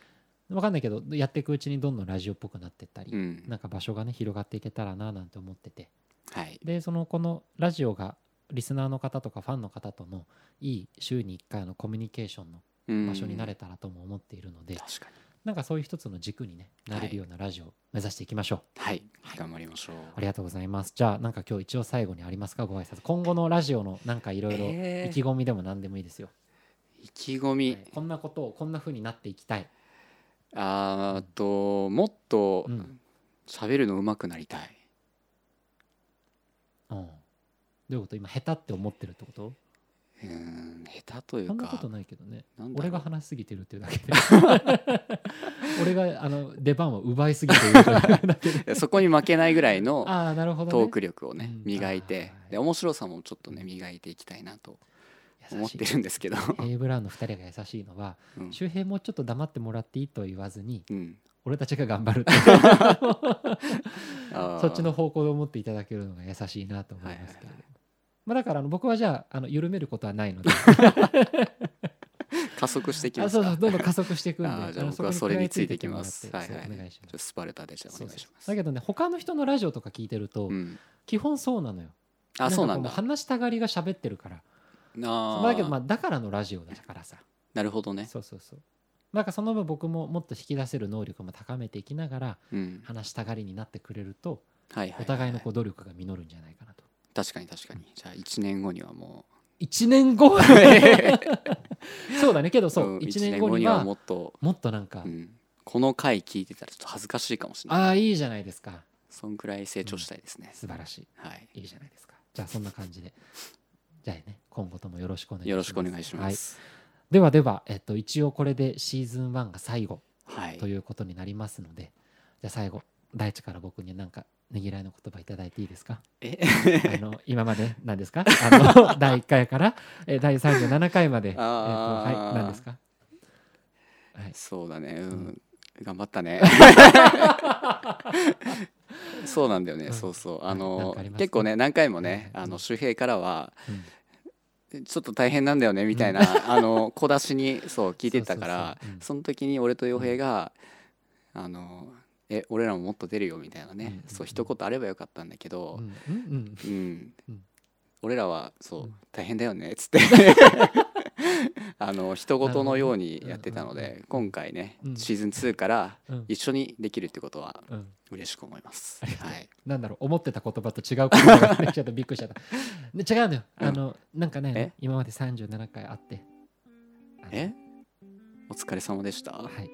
わかんないけどやっていくうちにどんどんラジオっぽくなっていったり、うん。なんか場所がね広がっていけたらななんて思っててはい。でそのこのラジオがリスナーの方とかファンの方とのいい週に1回のコミュニケーションの場所になれたたらとも思っているので、確かに。なんかそういう一つの軸にねなれるようなラジオを目指していきましょう、はい。頑張りましょう。ありがとうございます。じゃあなんか今日一応最後にありますか？ご挨拶。今後のラジオのなんかいろいろえー。意気込みでも何でもいいですよ、意気込み、はい。こんなことをこんな風になっていきたい。あーあともっとうん。喋るの上手くなりたい、うんどういうこと？今下手って思ってるってこと？うーん下手というか。そんなことないけどね。俺が話しすぎてるっていうだけで。[laughs] 俺があの出番を奪いすぎている [laughs] そこに負けないぐらいの [laughs] ああなるほど、ね、トーク力をねうん。磨いて。で面白さもちょっとね磨いていきたいなと思っているんですけど、ヘイブラウンの2人が優しいのはうん。周平もうちょっと黙ってもらっていいとは言わずにうん俺たちが頑張るそっちの方向で思っていただけるのが優しいなと思いますけれども、まあ、だからあの僕はじゃああの緩めることはないので。[laughs] 加速していきますそうそうどんどん加速していくんでじゃあの僕はそれについていきます。はいはいお願いします。スパルタでじゃあお願いします。だけどね他の人のラジオとか聞いてると、うん。基本そうなのよ。あそうなんだ。う話したがりが喋ってるから。あまあだけどまああだからのラジオだからさ。なるほどね。そうそうそうなんかその分僕ももっと引き出せる能力も高めていきながらうん。話したがりになってくれるとお互いのこう努力が実るんじゃないかなと。確かに確かに。じゃあ1年後にはも1年後？[laughs] そうだね。けどうそううん1年後にはもっともっとなんかうん。この回聞いてたらちょっと恥ずかしいかもしれない。ああいいじゃないですか。そんくらい成長したいですね。素晴らしはい。いいいじゃないですか。じゃあそんな感じで。じゃあね今後ともよろしくお願いします。よろしくお願いしまはい、すではでは、えっと、一応これでシーズン1が最後はい。ということになりますので、じゃあ最後大地から僕になんかねぎらいの言葉いただいていいですか？え？[laughs] あの今まで何ですか？あの [laughs] 第1回からえ第37回まで、えっと、はい何ですか？はい。そうだね。ううん。ん頑張ったね。[laughs] そうなんだよね、うん。そうそう。あの結構ね何回もねうんあの周平からはうんちょっと大変なんだよねみたいな、あの小出しにそう聞いてたからその時に俺と洋平が、あのえ俺らももっと出るよみたいなね、うんうんうん。そう一言あればよかったんだけど、うんうん。うん。うん。俺らはそう、うん大変だよねっつって [laughs] [laughs] あの人事のようにやってたので、今回ね、うん。シーズン2からうん。一緒にできるってことはうん。嬉しく思います。はい、なんだろう思ってた言葉と違う言葉がちゃったびっくりしちゃった。[laughs] で違うのよ。うん。あのなんかねえ？今まで37回あって。え？お疲れ様でした？はい。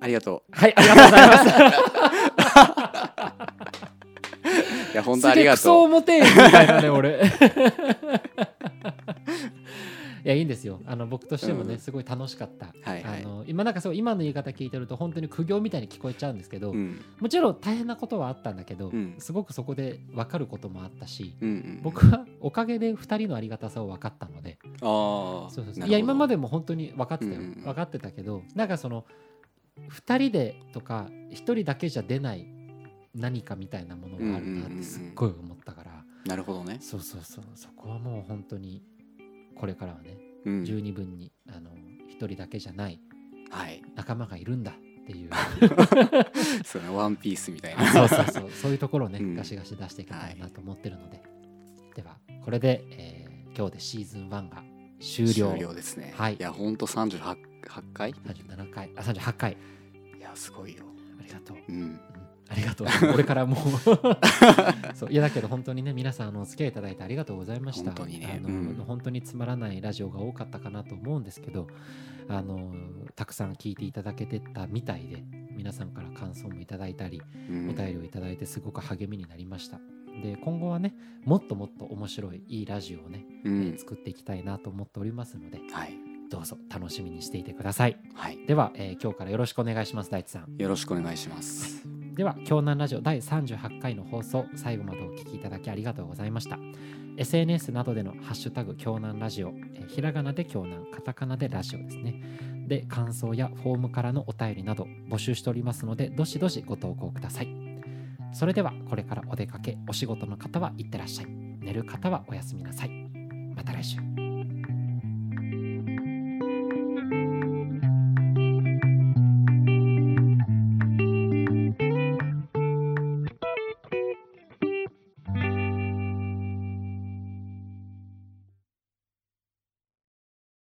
ありがとはいありがとうございます。う。[laughs] いや本当ありがすげえクソとう。重てえみたいなね俺いやいいんですよ。あの僕としてもね、うん。すごい楽しかった、はいはい。あの今なんかそう今の言い方聞いてると本当に苦行みたいに聞こえちゃうんですけど、うん。もちろん大変なことはあったんだけど、うん。すごくそこで分かることもあったし、うんうん、僕はおかげで2人のありがたさを分かったのでああそうそうそう。いや今までも本当に分かってたよ、うんうん分かってたけどなんかその2人でとか1人だけじゃ出ない何かみたいなものがあるなってすっごい思ったから、なるほどね。そうそうそう。そこはもう本当にこれからはね、うん、十二分にあの1人だけじゃないはい。仲間がいるんだっていう [laughs] そうねワンピースみたいな。そうそうそうそういうところをね、うんガシガシ出していけたらなと思ってるので、ではこれで、えー今日でシーズン1が終了終了ですね。はいいや本当三十八八回？37回あ38回いやすごいよ。ありがとう、うん。うんありがとう。[laughs] 俺からもう。[laughs] そういやだけど本当にね皆さんあのお付き合いいただいてありがとうございました。本当にね。あの、うん。本当につまらないラジオが多かったかなと思うんですけどあのたくさん聞いていただけてたみたいで皆さんから感想もいただいたりうん。お便りをいただいてすごく励みになりました。で今後はねもっともっと面白いいいラジオをね、えうん。ー。作っていきたいなと思っておりますのではい。どうぞ楽しみにしていてください。はい。では、えー今日からよろしくお願いします大地さん。よろしくお願いします。では京南ラジオ第38回の放送最後までお聞きいただきありがとうございました。SNS などでのハッシュタグ京南ラジオ、ひらがなで京南カタカナでラジオですね。で感想やフォームからのお便りなど募集しておりますのでどしどしご投稿ください。それではこれからお出かけお仕事の方はいってらっしゃい。寝る方はおやすみなさい。また来週。